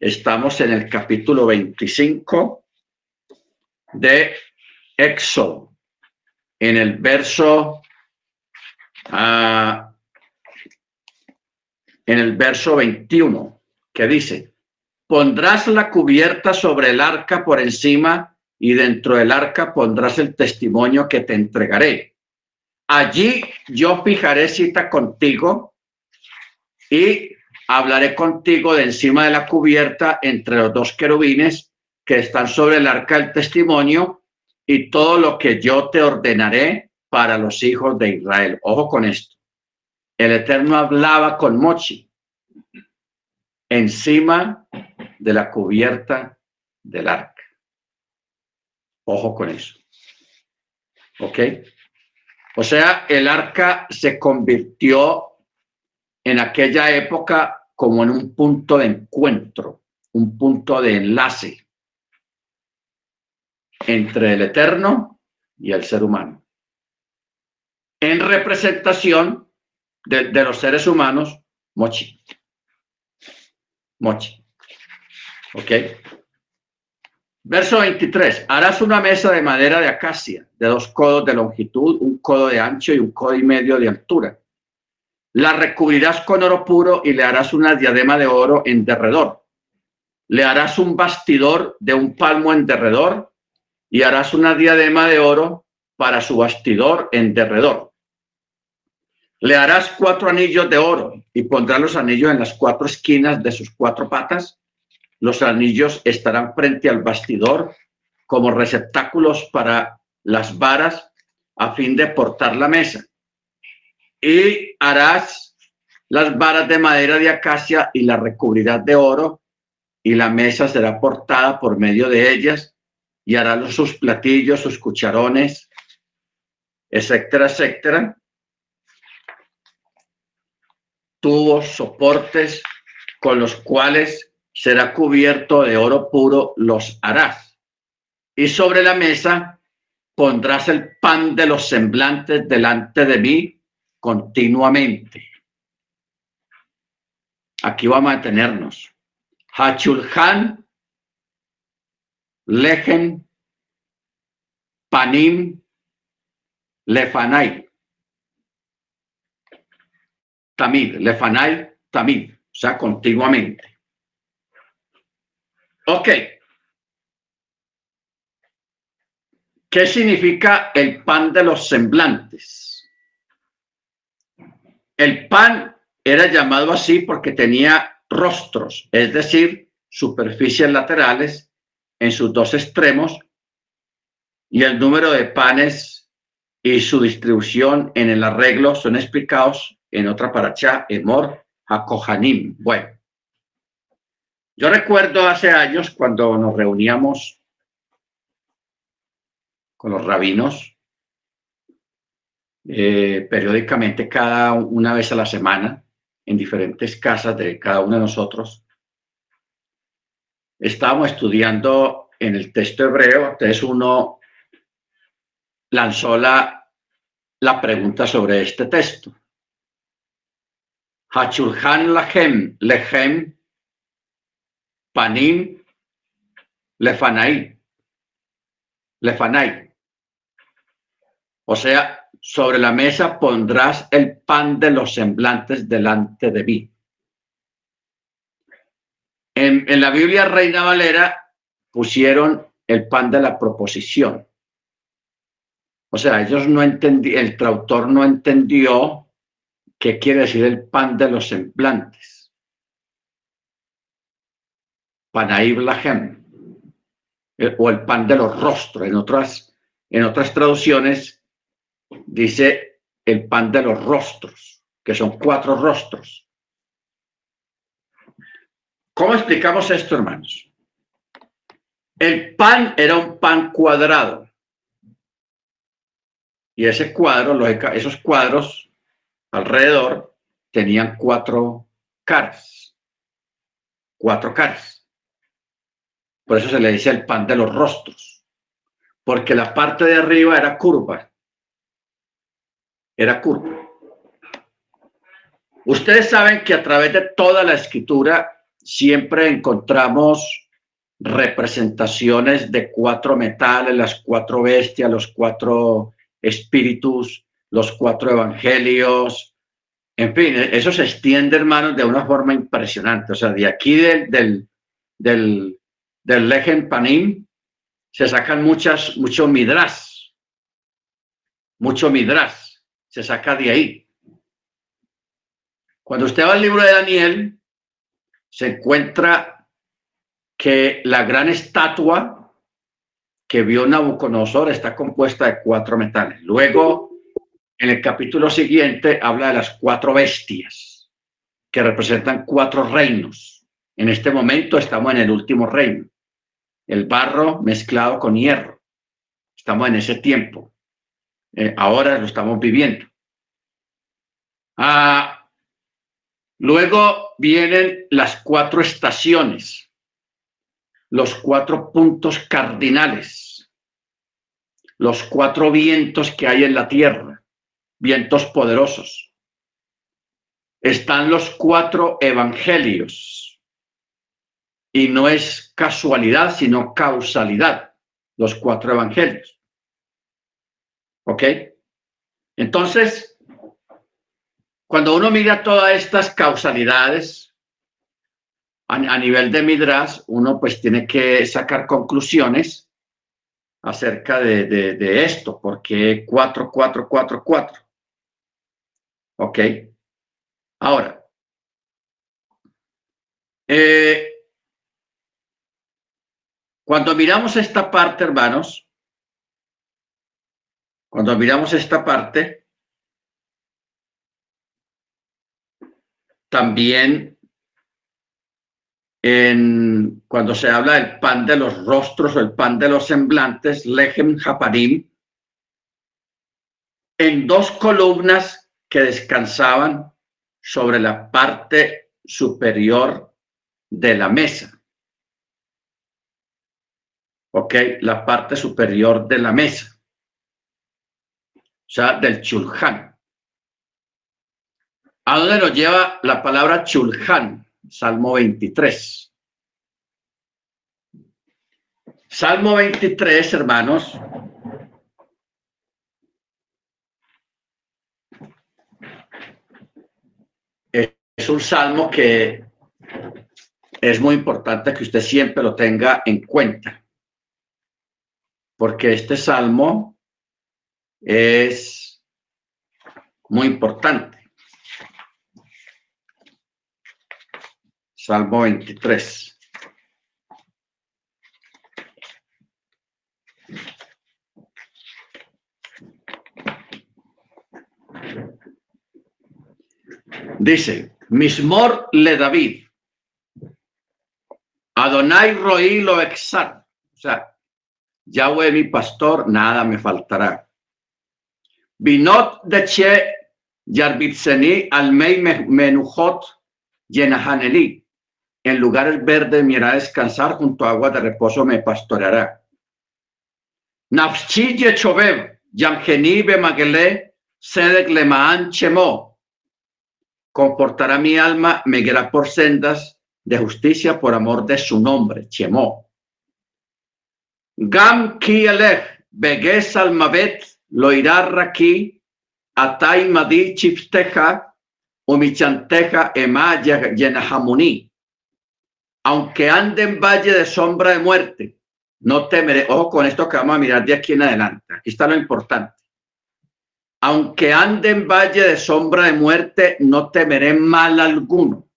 Estamos en el capítulo 25 de Éxodo, en el verso en el verso 21, que dice, pondrás la cubierta sobre el arca por encima y dentro del arca pondrás el testimonio que te entregaré. Allí yo fijaré cita contigo y hablaré contigo de encima de la cubierta entre los dos querubines que están sobre el arca del testimonio y todo lo que yo te ordenaré para los hijos de Israel. Ojo con esto. El Eterno hablaba con Mochi encima de la cubierta del arca. Ojo con eso. ¿Ok? O sea, el arca se convirtió en aquella época como en un punto de encuentro, un punto de enlace entre el eterno y el ser humano. En representación de, los seres humanos, mochi. Mochi. ¿Ok? Verso 23. Harás una mesa de madera de acacia, de dos codos de longitud, un codo de ancho y un codo y medio de altura. La recubrirás con oro puro y le harás una diadema de oro en derredor. Le harás un bastidor de un palmo en derredor y harás una diadema de oro para su bastidor en derredor. Le harás cuatro anillos de oro y pondrás los anillos en las cuatro esquinas de sus cuatro patas. Los anillos estarán frente al bastidor como receptáculos para las varas a fin de portar la mesa. Y harás las varas de madera de acacia y la recubrirás de oro y la mesa será portada por medio de ellas y harás sus platillos, sus cucharones, etcétera, etcétera tubos, soportes con los cuales será cubierto de oro puro los harás. Y sobre la mesa pondrás el pan de los semblantes delante de mí continuamente. Aquí vamos a tenernos. Hachulhan, Lejen, Panim, Lefanai. tamid, lefanai, tamid, o sea, continuamente. Ok. ¿Qué significa el pan de los semblantes? El pan era llamado así porque tenía rostros, es decir, superficies laterales en sus dos extremos y el número de panes y su distribución en el arreglo son explicados en otra paracha, Emor HaKohanim. Bueno, yo recuerdo hace años cuando nos reuníamos con los rabinos, eh, periódicamente cada una vez a la semana, en diferentes casas de cada uno de nosotros, estábamos estudiando en el texto hebreo, entonces uno lanzó la, la pregunta sobre este texto. Hachulhan Lahem, Lehem, Panim, Lefanai, Lefanai. O sea, sobre la mesa pondrás el pan de los semblantes delante de mí. En, la Biblia Reina Valera pusieron el pan de la proposición. O sea, ellos no entendían, el traductor no entendió ¿Qué quiere decir el pan de los semblantes? Panaib Lahem, o el pan de los rostros. En otras, en otras traducciones dice el pan de los rostros, que son cuatro rostros. ¿Cómo explicamos esto, hermanos? El pan era un pan cuadrado. Y ese cuadro, esos cuadros alrededor tenían cuatro caras, cuatro caras. Por eso se le dice el pan de los rostros, porque la parte de arriba era curva, era curva. Ustedes saben que a través de toda la escritura siempre encontramos representaciones de cuatro metales, las cuatro bestias, los cuatro espíritus, los cuatro evangelios, En fin, eso se extiende, hermanos, de una forma impresionante. O sea, de aquí del, del, del, Lejen Panim se sacan muchas, mucho midras, mucho midras, se saca de ahí. Cuando usted va al libro de Daniel, se encuentra que la gran estatua que vio Nabucodonosor está compuesta de cuatro metales. Luego, en el capítulo siguiente, habla de las cuatro bestias que representan cuatro reinos. En este momento estamos en el último reino, el barro mezclado con hierro. Estamos en ese tiempo. Eh, ahora lo estamos viviendo. Ah, Luego vienen las cuatro estaciones, los cuatro puntos cardinales, los cuatro vientos que hay en la tierra, vientos poderosos. Están los cuatro evangelios. Y no es casualidad, sino causalidad, los cuatro evangelios. ¿Ok? Entonces, cuando uno mira todas estas causalidades a, nivel de Midras, uno pues tiene que sacar conclusiones acerca de, esto, porque 4, 4, 4, 4. ¿Ok? Ahora, eh, cuando miramos esta parte, hermanos, cuando miramos esta parte, También en, cuando se habla del pan de los rostros o el pan de los semblantes, Lehem Haparim, en dos columnas que descansaban sobre la parte superior de la mesa. ¿Ok? La parte superior de la mesa. O sea, del chulhan. ¿A dónde nos lleva la palabra chulhan? Salmo 23. Salmo 23, hermanos. Es un salmo que es muy importante que usted siempre lo tenga en cuenta. Porque este salmo es muy importante. Salmo 23. Dice, Mismor le David, Adonai Roí lo exar. O sea, Yahweh mi pastor, nada me faltará. Binot de Che Yarbitzeni Almei Menujot Yenahaneli en lugares verdes me irá descansar, junto a aguas de reposo me pastoreará. Nafshi Yechobev, Yamgenibe Magele, Sedek Lemaan Chemo. Comportará mi alma, me guiará por sendas de justicia por amor de su nombre, Chemo. Gam Kielech, Beges Almavet, lo irá Raki, Atai Madi Chifteja, Umichanteja, Ema Yenahamuni aunque ande en valle de sombra de muerte, no temeré. Ojo con esto que vamos a mirar de aquí en adelante. Aquí está lo importante. Aunque ande en valle de sombra de muerte, no temeré mal alguno,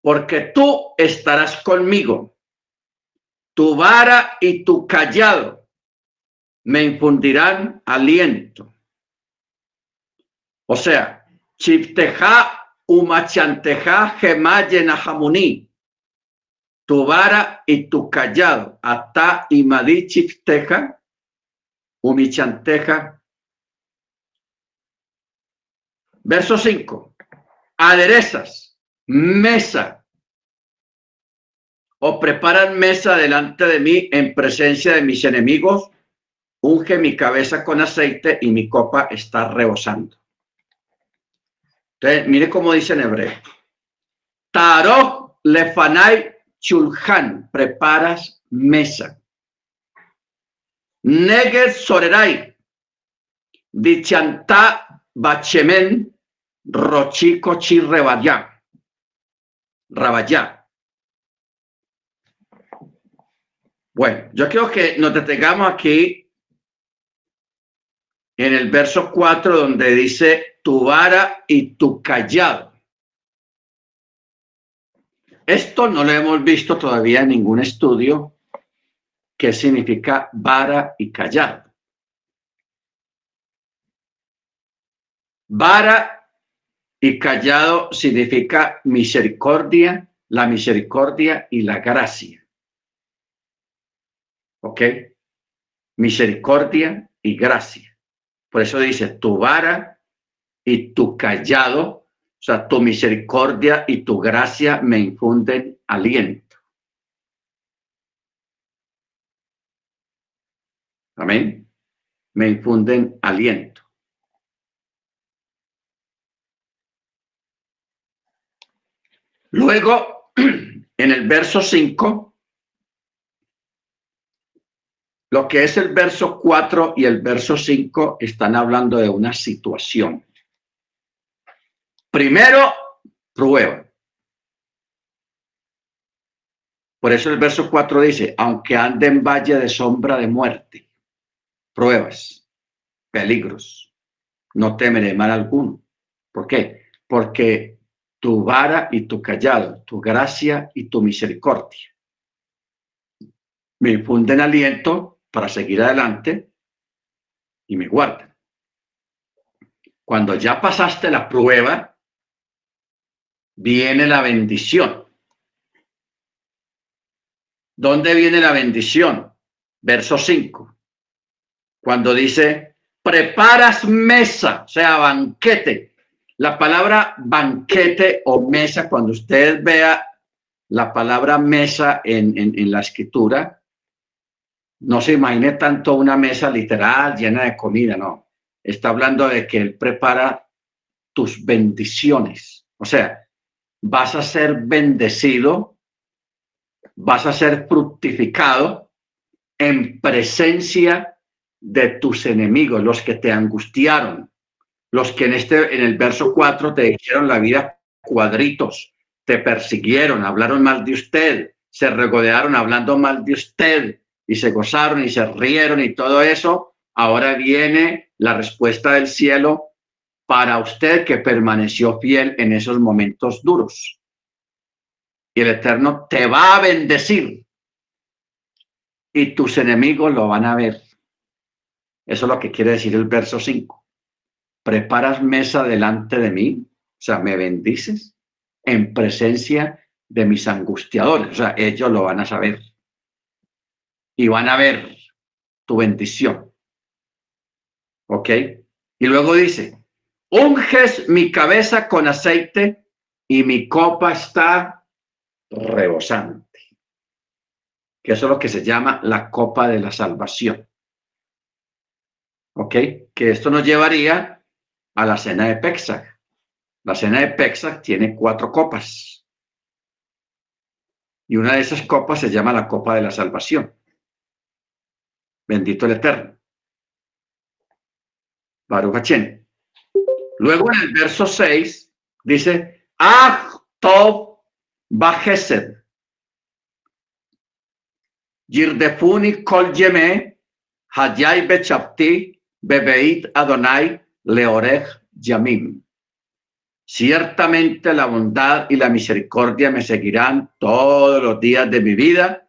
porque tú estarás conmigo. Tu vara y tu callado me infundirán aliento. O sea, chifteja umachanteja gemayenahamuni tu vara y tu callado, ata y madichifteja, umichanteja. Verso 5. Aderezas, mesa, o preparan mesa delante de mí en presencia de mis enemigos, unge mi cabeza con aceite y mi copa está rebosando. Entonces, mire cómo dice en hebreo. Tarok lefanai chulhan, preparas mesa. Neger sorerai, dichanta bachemen, Rochico Chirrebayá. Rabayá. Bueno, yo creo que nos detengamos aquí en el verso 4 donde dice tu vara y tu callado. Esto no lo hemos visto todavía en ningún estudio que significa vara y callado. Vara y callado significa misericordia, la misericordia y la gracia. ¿Ok? Misericordia y gracia. Por eso dice, tu vara y tu callado, sea, tu misericordia y tu gracia me infunden aliento. Amén. Me infunden aliento. Luego, en el verso 5, lo que es el verso 4 y el verso 5 están hablando de una situación. Primero, prueba. Por eso el verso 4 dice, aunque ande en valle de sombra de muerte, pruebas, peligros, no temeré mal alguno. ¿Por qué? Porque tu vara y tu callado, tu gracia y tu misericordia. Me infunden aliento para seguir adelante y me guardan. Cuando ya pasaste la prueba, viene la bendición. ¿Dónde viene la bendición? Verso 5. Cuando dice, preparas mesa, o sea, banquete la palabra banquete o mesa, cuando usted vea la palabra mesa en, en, la escritura, no se imagine tanto una mesa literal llena de comida, no. Está hablando de que Él prepara tus bendiciones. O sea, vas a ser bendecido, vas a ser fructificado en presencia de tus enemigos, los que te angustiaron, los que en este en el verso 4 te dijeron la vida cuadritos, te persiguieron, hablaron mal de usted, se regodearon hablando mal de usted y se gozaron y se rieron y todo eso, ahora viene la respuesta del cielo para usted que permaneció fiel en esos momentos duros. Y el Eterno te va a bendecir y tus enemigos lo van a ver. Eso es lo que quiere decir el verso 5 preparas mesa delante de mí, o sea, me bendices en presencia de mis angustiadores, o sea, ellos lo van a saber y van a ver tu bendición. ¿Ok? Y luego dice, unges mi cabeza con aceite y mi copa está rebosante. Que eso es lo que se llama la copa de la salvación. ¿Ok? Que esto nos llevaría a la cena de Pesach. La cena de Pesach tiene cuatro copas. Y una de esas copas se llama la copa de la salvación. Bendito el Eterno. Baruch Hachem. Luego en el verso 6 dice, Ah, Tov Bachesed. Yirdefuni kol yeme, hayay bechapti, bebeit Adonai, Leorej Yamim. Ciertamente la bondad y la misericordia me seguirán todos los días de mi vida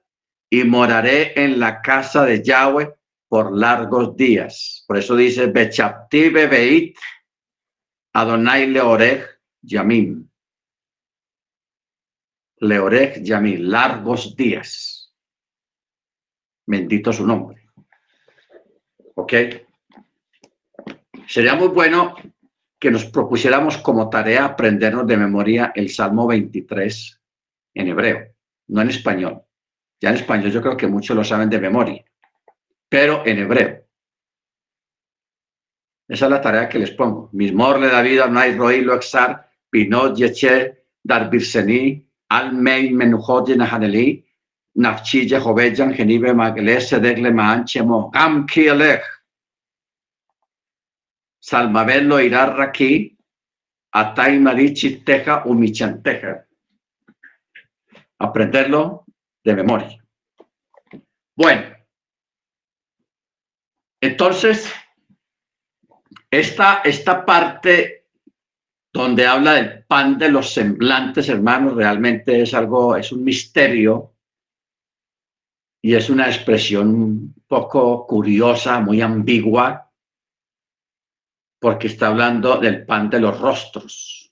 y moraré en la casa de Yahweh por largos días. Por eso dice, Bechapti Bebeit Adonai Leorej Yamim. Leorej Yamim, largos días. Bendito su nombre. ¿Ok? Sería muy bueno que nos propusiéramos como tarea aprendernos de memoria el Salmo 23 en hebreo, no en español. Ya en español yo creo que muchos lo saben de memoria, pero en hebreo. Esa es la tarea que les pongo. Mismor le David, Arnay, Roy, Loexar, Pinot, Yeche, Darbirseni, Almei, Menujot, Yenahaneli, Nafchi, Jehovejan, Genibe, Magles, Sedegle, Maan, Chemo, Gam, Kielech, Salmabel lo irá aquí, Atai Marichi Teja Umichanteja. Aprenderlo de memoria. Bueno, entonces, esta, esta parte donde habla del pan de los semblantes, hermanos, realmente es algo, es un misterio y es una expresión un poco curiosa, muy ambigua, porque está hablando del pan de los rostros.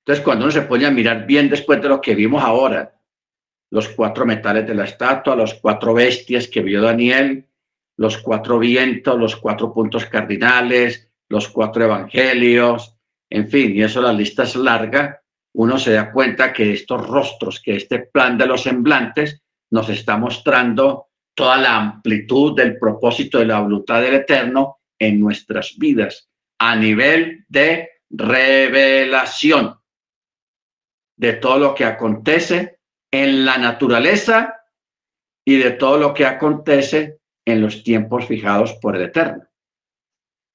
Entonces, cuando uno se pone a mirar bien después de lo que vimos ahora, los cuatro metales de la estatua, los cuatro bestias que vio Daniel, los cuatro vientos, los cuatro puntos cardinales, los cuatro evangelios, en fin, y eso la lista es larga, uno se da cuenta que estos rostros, que este plan de los semblantes nos está mostrando toda la amplitud del propósito de la voluntad del Eterno en nuestras vidas a nivel de revelación de todo lo que acontece en la naturaleza y de todo lo que acontece en los tiempos fijados por el Eterno.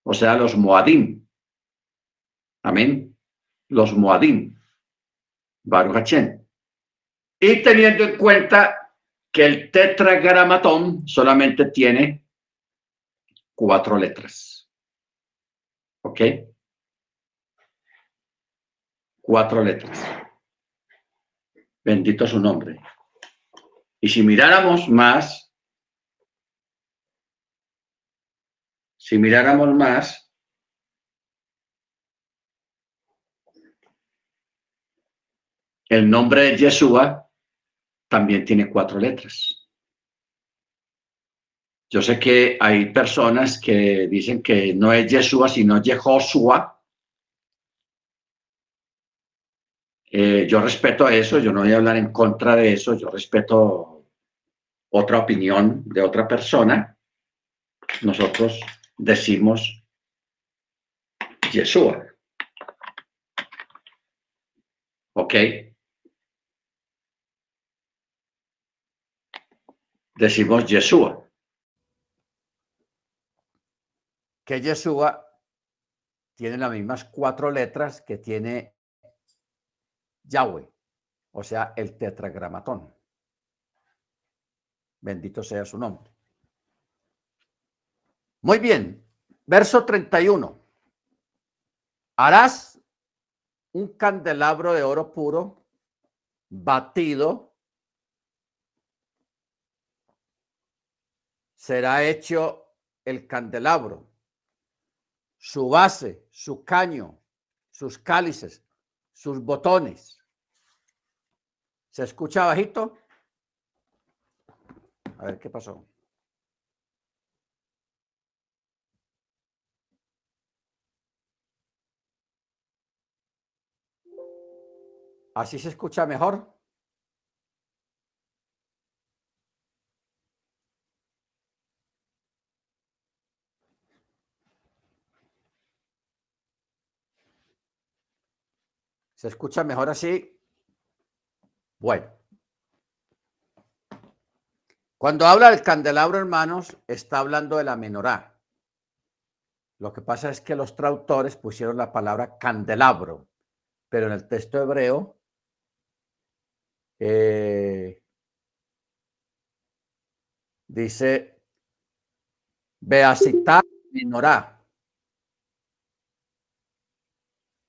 O sea, los Moadim. Amén. Los Moadim. Baruch Y teniendo en cuenta que el tetragramatón solamente tiene cuatro letras. ¿Ok? Cuatro letras. Bendito su nombre. Y si miráramos más, si miráramos más, el nombre de Yeshua también tiene cuatro letras. Yo sé que hay personas que dicen que no es Yeshua, sino Jehoshua, Eh, yo respeto eso, yo no voy a hablar en contra de eso, yo respeto otra opinión de otra persona. Nosotros decimos Yeshua. ¿Ok? Decimos Yeshua. Que Yeshua tiene las mismas cuatro letras que tiene Yahweh, o sea, el tetragramatón. Bendito sea su nombre. Muy bien, verso 31. Harás un candelabro de oro puro, batido. Será hecho el candelabro, su base, su caño, sus cálices, sus botones ¿Se escucha bajito? A ver qué pasó. ¿Así se escucha mejor? ¿Se escucha mejor así? Bueno, cuando habla del candelabro, hermanos, está hablando de la menorá. Lo que pasa es que los traductores pusieron la palabra candelabro, pero en el texto hebreo eh, dice Beasitá menorá.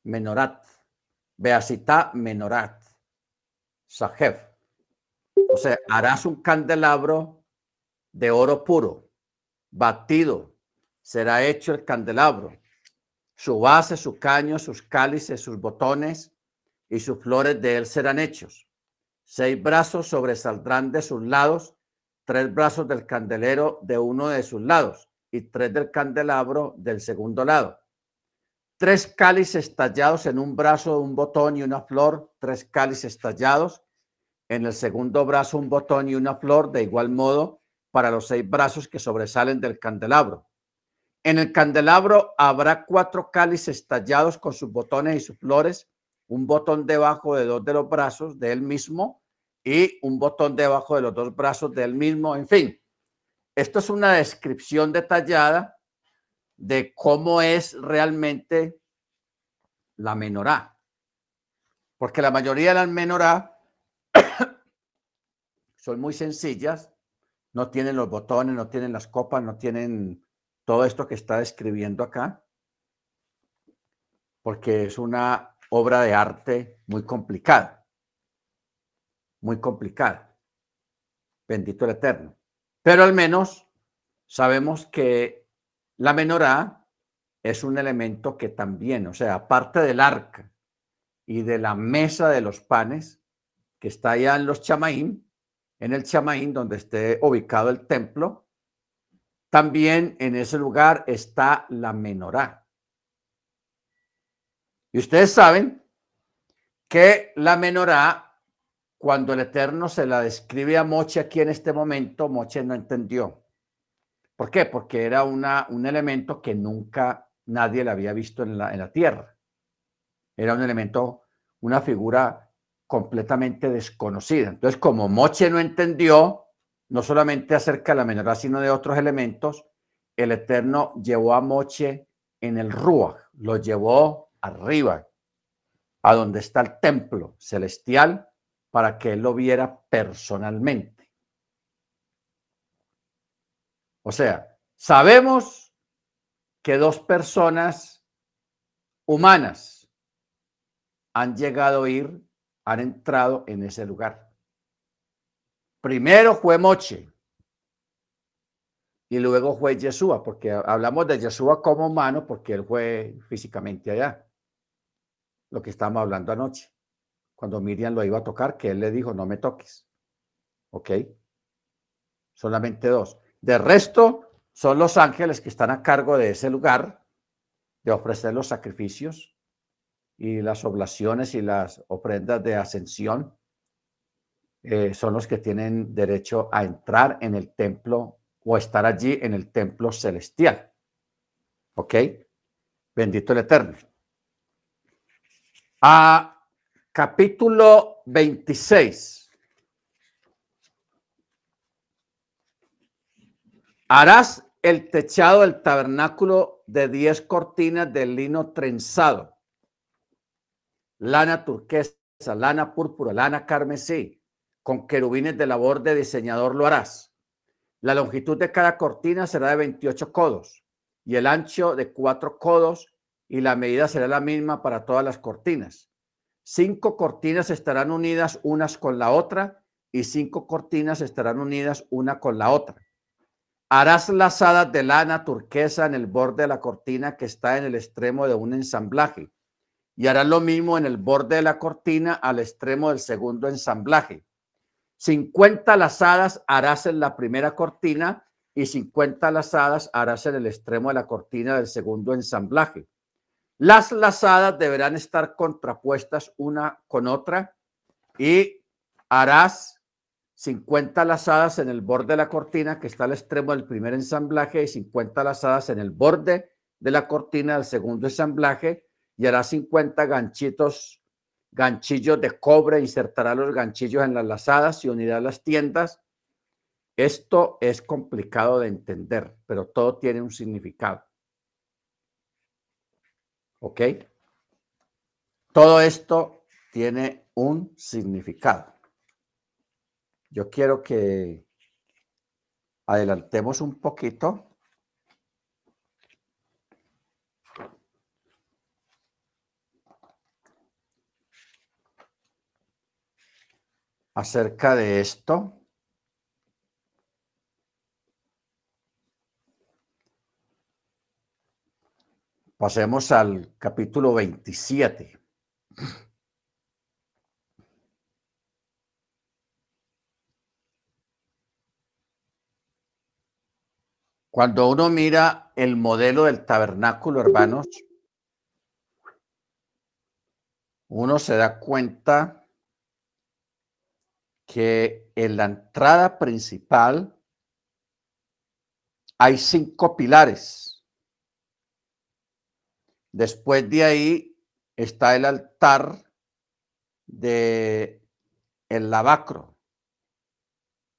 Menorat. Beasitá menorat. Sajef. O sea, harás un candelabro de oro puro, batido. Será hecho el candelabro. Su base, su caño, sus cálices, sus botones y sus flores de él serán hechos. Seis brazos sobresaldrán de sus lados, tres brazos del candelero de uno de sus lados y tres del candelabro del segundo lado tres cálices tallados en un brazo, un botón y una flor, tres cálices tallados, en el segundo brazo un botón y una flor, de igual modo para los seis brazos que sobresalen del candelabro. En el candelabro habrá cuatro cálices tallados con sus botones y sus flores, un botón debajo de dos de los brazos de él mismo y un botón debajo de los dos brazos de él mismo, en fin. Esto es una descripción detallada de cómo es realmente la menorá. Porque la mayoría de las menorá son muy sencillas, no tienen los botones, no tienen las copas, no tienen todo esto que está describiendo acá, porque es una obra de arte muy complicada, muy complicada. Bendito el Eterno. Pero al menos sabemos que la menorá es un elemento que también, o sea, aparte del arca y de la mesa de los panes que está allá en los chamaín, en el chamaín donde esté ubicado el templo, también en ese lugar está la menorá. Y ustedes saben que la menorá, cuando el Eterno se la describe a Moche aquí en este momento, Moche no entendió. ¿Por qué? Porque era una, un elemento que nunca nadie le había visto en la, en la tierra. Era un elemento, una figura completamente desconocida. Entonces, como Moche no entendió, no solamente acerca de la menorá, sino de otros elementos, el Eterno llevó a Moche en el Ruach, lo llevó arriba, a donde está el templo celestial, para que él lo viera personalmente. O sea, sabemos que dos personas humanas han llegado a ir, han entrado en ese lugar. Primero fue Moche y luego fue Yeshua, porque hablamos de Yeshua como humano porque él fue físicamente allá. Lo que estábamos hablando anoche, cuando Miriam lo iba a tocar, que él le dijo, no me toques. ¿Ok? Solamente dos. De resto, son los ángeles que están a cargo de ese lugar, de ofrecer los sacrificios y las oblaciones y las ofrendas de ascensión. Eh, son los que tienen derecho a entrar en el templo o estar allí en el templo celestial. ¿Ok? Bendito el Eterno. A capítulo 26. Harás el techado del tabernáculo de 10 cortinas de lino trenzado, lana turquesa, lana púrpura, lana carmesí, con querubines de labor de diseñador lo harás. La longitud de cada cortina será de 28 codos y el ancho de 4 codos y la medida será la misma para todas las cortinas. Cinco cortinas estarán unidas unas con la otra y cinco cortinas estarán unidas una con la otra. Harás lazadas de lana turquesa en el borde de la cortina que está en el extremo de un ensamblaje. Y harás lo mismo en el borde de la cortina al extremo del segundo ensamblaje. 50 lazadas harás en la primera cortina y 50 lazadas harás en el extremo de la cortina del segundo ensamblaje. Las lazadas deberán estar contrapuestas una con otra y harás 50 lazadas en el borde de la cortina que está al extremo del primer ensamblaje y 50 lazadas en el borde de la cortina del segundo ensamblaje y hará 50 ganchitos, ganchillos de cobre, insertará los ganchillos en las lazadas y unirá las tiendas. Esto es complicado de entender, pero todo tiene un significado. ¿Ok? Todo esto tiene un significado. Yo quiero que adelantemos un poquito. acerca de esto. Pasemos al capítulo 27. Cuando uno mira el modelo del tabernáculo, hermanos, uno se da cuenta que en la entrada principal hay cinco pilares. Después de ahí está el altar de el lavacro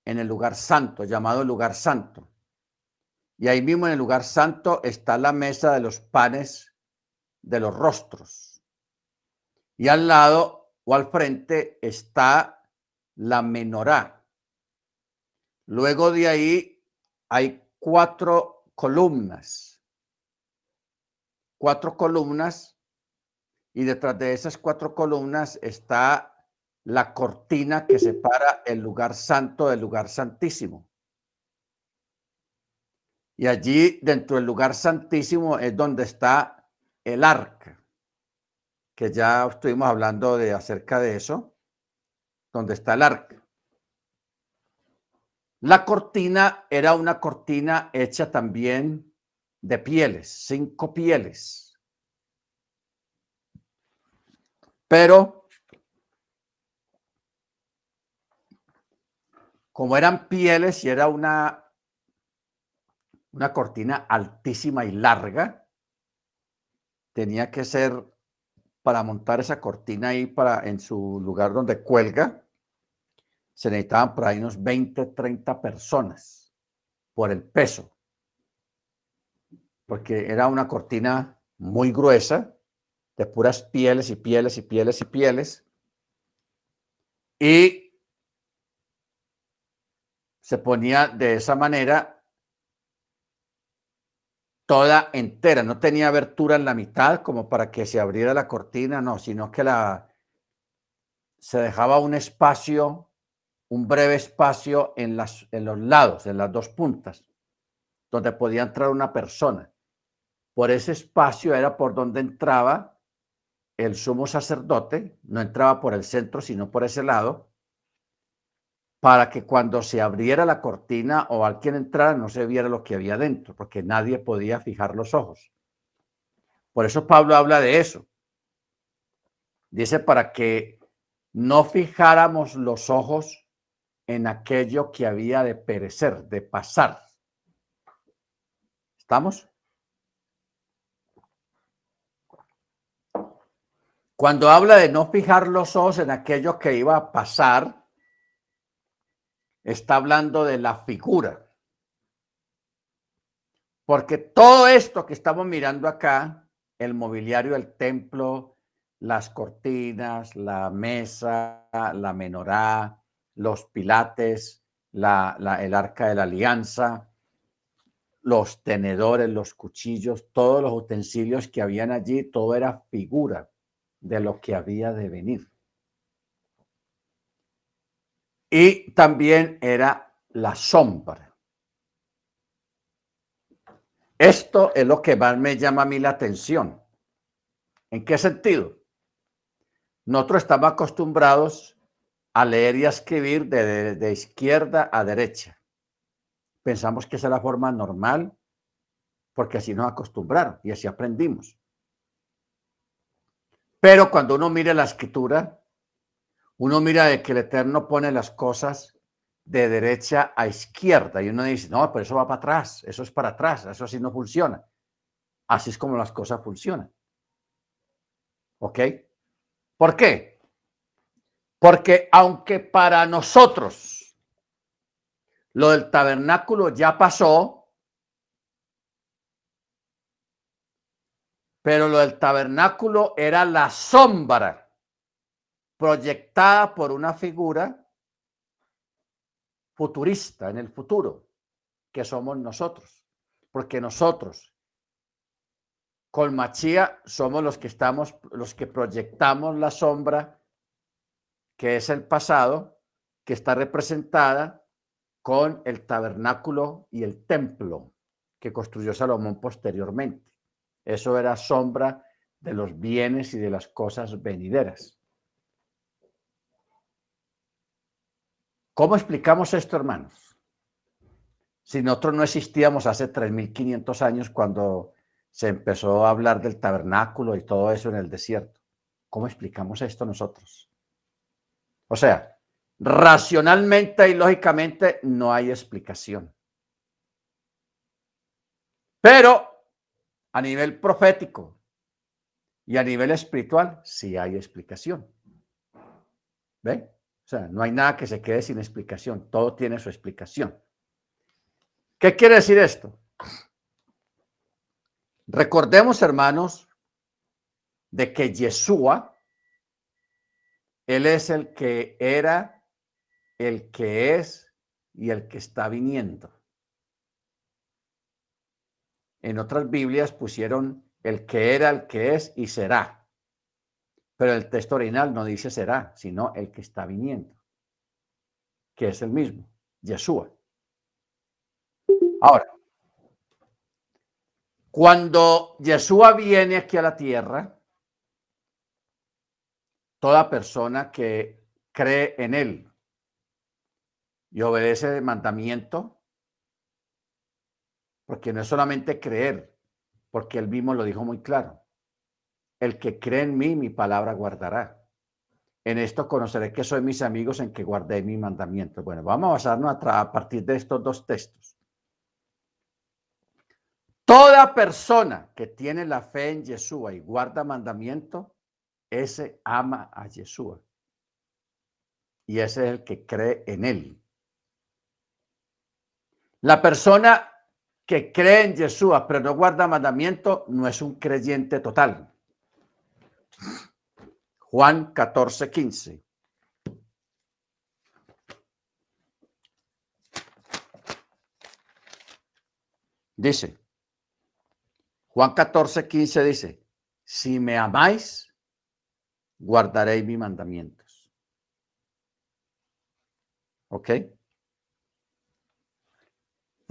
en el lugar santo, llamado lugar santo. Y ahí mismo en el lugar santo está la mesa de los panes de los rostros. Y al lado o al frente está la menorá. Luego de ahí hay cuatro columnas. Cuatro columnas. Y detrás de esas cuatro columnas está la cortina que separa el lugar santo del lugar santísimo. Y allí, dentro del lugar santísimo, es donde está el arca, que ya estuvimos hablando de acerca de eso, donde está el arca. La cortina era una cortina hecha también de pieles, cinco pieles. Pero como eran pieles y era una una cortina altísima y larga. Tenía que ser para montar esa cortina ahí para en su lugar donde cuelga. Se necesitaban por ahí unos 20, 30 personas por el peso. Porque era una cortina muy gruesa, de puras pieles y pieles y pieles y pieles. Y se ponía de esa manera toda entera, no tenía abertura en la mitad como para que se abriera la cortina, no, sino que la se dejaba un espacio, un breve espacio en, en los lados, en las dos puntas, donde podía entrar una persona. Por ese espacio era por donde entraba el sumo sacerdote, no entraba por el centro, sino por ese lado, para que cuando se abriera la cortina o alguien entrara no se viera lo que había dentro, porque nadie podía fijar los ojos. Por eso Pablo habla de eso. Dice para que no fijáramos los ojos en aquello que había de perecer, de pasar. ¿Estamos? Cuando habla de no fijar los ojos en aquello que iba a pasar, está hablando de la figura. Porque todo esto que estamos mirando acá, el mobiliario del templo, las cortinas, la mesa, la menorá, los pilates, la, el arca de la alianza, los tenedores, los cuchillos, todos los utensilios que habían allí, todo era figura de lo que había de venir. Y también era la sombra. Esto es lo que más me llama a mí la atención. ¿En qué sentido? Nosotros estamos acostumbrados a leer y a escribir de, de, izquierda a derecha. Pensamos que esa es la forma normal porque así nos acostumbraron y así aprendimos. Pero cuando uno mira la escritura, uno mira de que el Eterno pone las cosas de derecha a izquierda y uno dice, no, pero eso va para atrás, eso es para atrás, eso así no funciona. Así es como las cosas funcionan. ¿Ok? ¿Por qué? Porque aunque para nosotros lo del tabernáculo ya pasó, pero lo del tabernáculo era la sombra proyectada por una figura futurista en el futuro, que somos nosotros. Porque nosotros, con Machía, somos los que estamos, los que proyectamos la sombra, que es el pasado, que está representada con el tabernáculo y el templo que construyó Salomón posteriormente. Eso era sombra de los bienes y de las cosas venideras. ¿Cómo explicamos esto, hermanos? Si nosotros no existíamos hace 3.500 años cuando se empezó a hablar del tabernáculo y todo eso en el desierto, ¿cómo explicamos esto nosotros? O sea, racionalmente y lógicamente no hay explicación. Pero a nivel profético y a nivel espiritual sí hay explicación. ¿Ven? O sea, no hay nada que se quede sin explicación, todo tiene su explicación. ¿Qué quiere decir esto? Recordemos, hermanos, de que Yeshua Él es el que era, el que es y el que está viniendo. En otras Biblias pusieron el que era, el que es y será. Pero el texto original no dice será, sino el que está viniendo, que es el mismo, Yeshua. Ahora, cuando Yeshua viene aquí a la tierra, toda persona que cree en Él y obedece el mandamiento, porque no es solamente creer, porque Él mismo lo dijo muy claro. El que cree en mí, mi palabra guardará. En esto conoceré que soy mis amigos en que guardé mi mandamiento. Bueno, vamos a basarnos a, partir de estos dos textos. Toda persona que tiene la fe en Yeshua y guarda mandamiento, ese ama a Yeshua. Y ese es el que cree en él. La persona que cree en Yeshua pero no guarda mandamiento no es un creyente total. Juan 14, 15. Dice, Juan 14, 15 dice, si me amáis, guardaréis mis mandamientos. ¿Ok?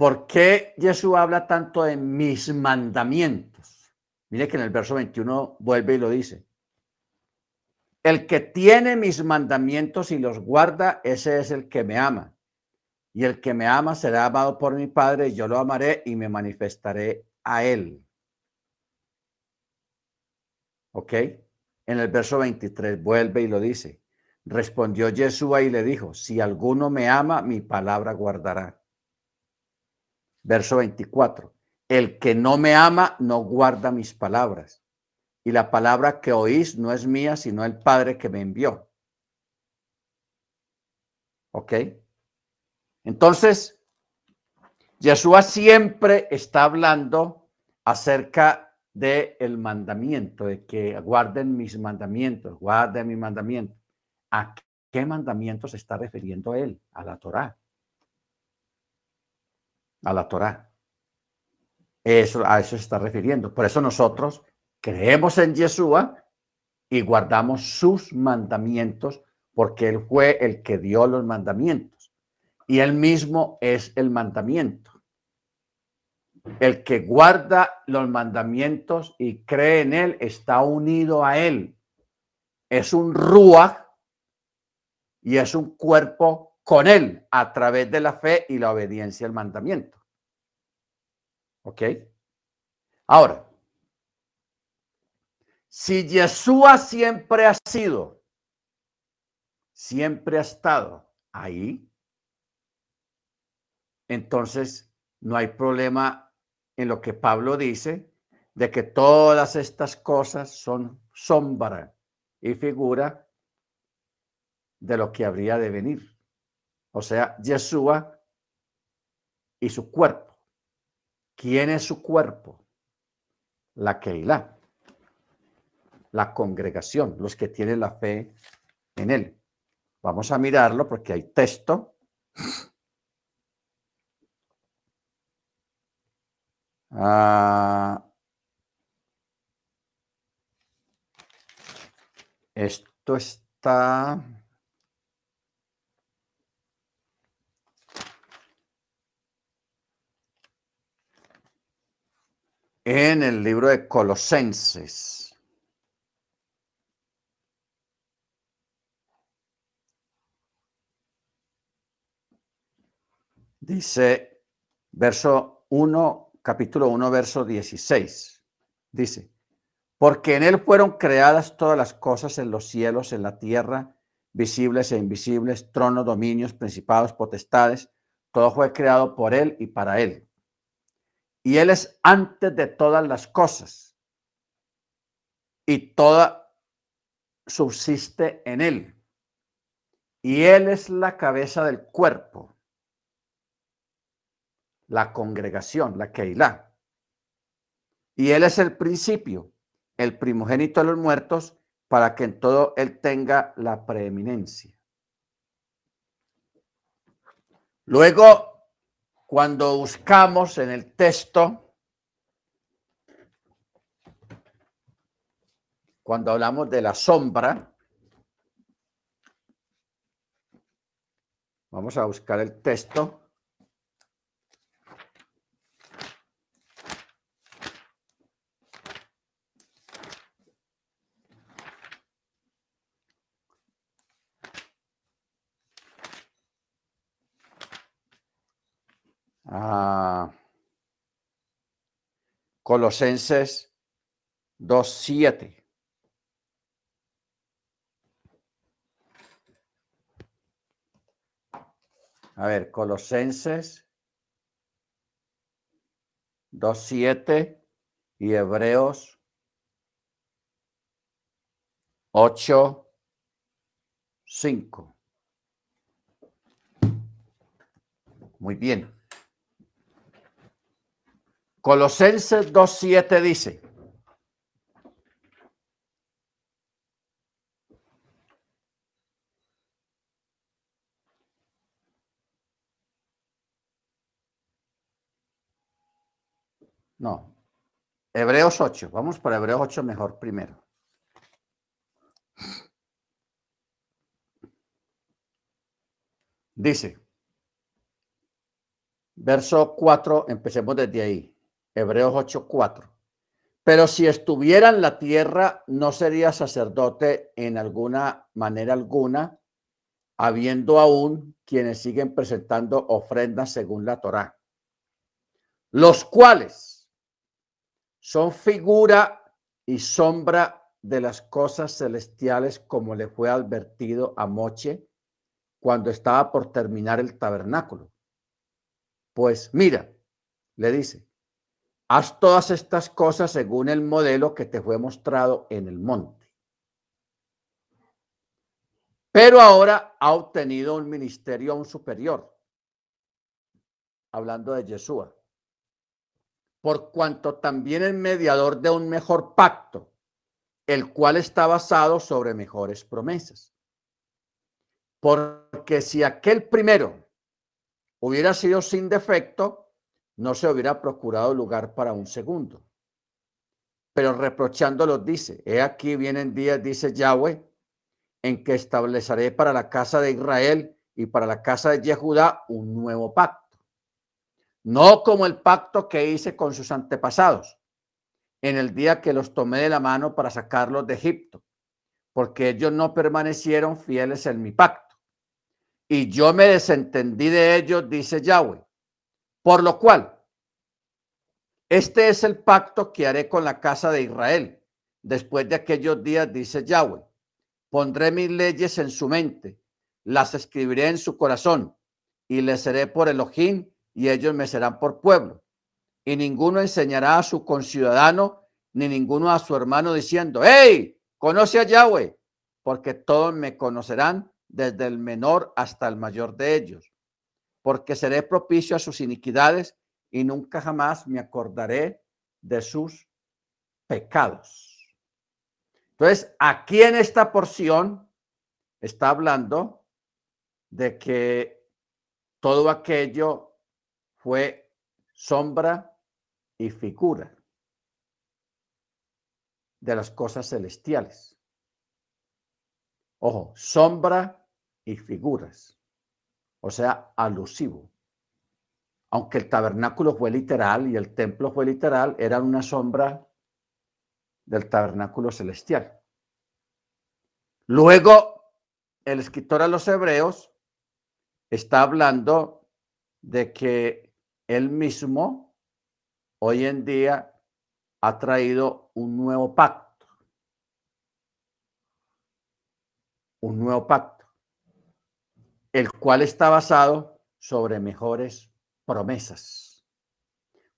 ¿Por qué Jesús habla tanto de mis mandamientos? Mire que en el verso 21 vuelve y lo dice. El que tiene mis mandamientos y los guarda, ese es el que me ama. Y el que me ama será amado por mi Padre, y yo lo amaré y me manifestaré a él. ¿Ok? En el verso 23 vuelve y lo dice. Respondió Yeshua y le dijo, si alguno me ama, mi palabra guardará. Verso 24. El que no me ama, no guarda mis palabras y la palabra que oís no es mía, sino el Padre que me envió. ¿Ok? Entonces, Yeshua siempre está hablando acerca del el mandamiento, de que guarden mis mandamientos, guarden mi mandamiento. ¿A qué mandamiento se está refiriendo él? A la Torá. A la Torá. Eso, a eso se está refiriendo. Por eso nosotros creemos en Yeshua y guardamos sus mandamientos porque Él fue el que dio los mandamientos y Él mismo es el mandamiento. El que guarda los mandamientos y cree en Él está unido a Él. Es un rúa y es un cuerpo con Él a través de la fe y la obediencia al mandamiento. ¿Ok? Ahora, si Yeshua siempre ha sido, siempre ha estado ahí, entonces no hay problema en lo que Pablo dice de que todas estas cosas son sombra y figura de lo que habría de venir. O sea, Yeshua y su cuerpo. ¿Quién es su cuerpo? La Keilah la congregación, los que tienen la fe en él. Vamos a mirarlo porque hay texto. Ah, esto está... En el libro de Colosenses. Dice, verso 1, capítulo 1, verso 16. Dice, porque en él fueron creadas todas las cosas en los cielos, en la tierra, visibles e invisibles, tronos, dominios, principados, potestades. Todo fue creado por él y para él. Y él es antes de todas las cosas. Y toda subsiste en él. Y él es la cabeza del cuerpo la congregación, la Keilah. Y él es el principio, el primogénito de los muertos, para que en todo Él tenga la preeminencia. Luego, cuando buscamos en el texto, cuando hablamos de la sombra, vamos a buscar el texto. Ah, Colosenses 2.7. A ver, Colosenses 2.7 y Hebreos 8.5. Muy bien. Colosenses 2.7 dice, no, Hebreos 8, vamos para Hebreos 8 mejor primero. Dice, verso 4, empecemos desde ahí. Hebreos 8:4. Pero si estuviera en la tierra, no sería sacerdote en alguna manera alguna, habiendo aún quienes siguen presentando ofrendas según la Torá, los cuales son figura y sombra de las cosas celestiales, como le fue advertido a Moche cuando estaba por terminar el tabernáculo. Pues mira, le dice, Haz todas estas cosas según el modelo que te fue mostrado en el monte. Pero ahora ha obtenido un ministerio aún superior, hablando de Yeshua, por cuanto también es mediador de un mejor pacto, el cual está basado sobre mejores promesas. Porque si aquel primero hubiera sido sin defecto, no se hubiera procurado lugar para un segundo. Pero reprochándolo dice, he aquí vienen días, dice Yahweh, en que estableceré para la casa de Israel y para la casa de Yehudá un nuevo pacto. No como el pacto que hice con sus antepasados en el día que los tomé de la mano para sacarlos de Egipto, porque ellos no permanecieron fieles en mi pacto. Y yo me desentendí de ellos, dice Yahweh por lo cual, este es el pacto que haré con la casa de Israel. Después de aquellos días, dice Yahweh, pondré mis leyes en su mente, las escribiré en su corazón y les seré por Elohim y ellos me serán por pueblo. Y ninguno enseñará a su conciudadano ni ninguno a su hermano diciendo, hey, conoce a Yahweh, porque todos me conocerán desde el menor hasta el mayor de ellos porque seré propicio a sus iniquidades y nunca jamás me acordaré de sus pecados. Entonces, aquí en esta porción está hablando de que todo aquello fue sombra y figura de las cosas celestiales. Ojo, sombra y figuras o sea, alusivo. Aunque el tabernáculo fue literal y el templo fue literal, era una sombra del tabernáculo celestial. Luego, el escritor a los hebreos está hablando de que él mismo hoy en día ha traído un nuevo pacto. Un nuevo pacto el cual está basado sobre mejores promesas.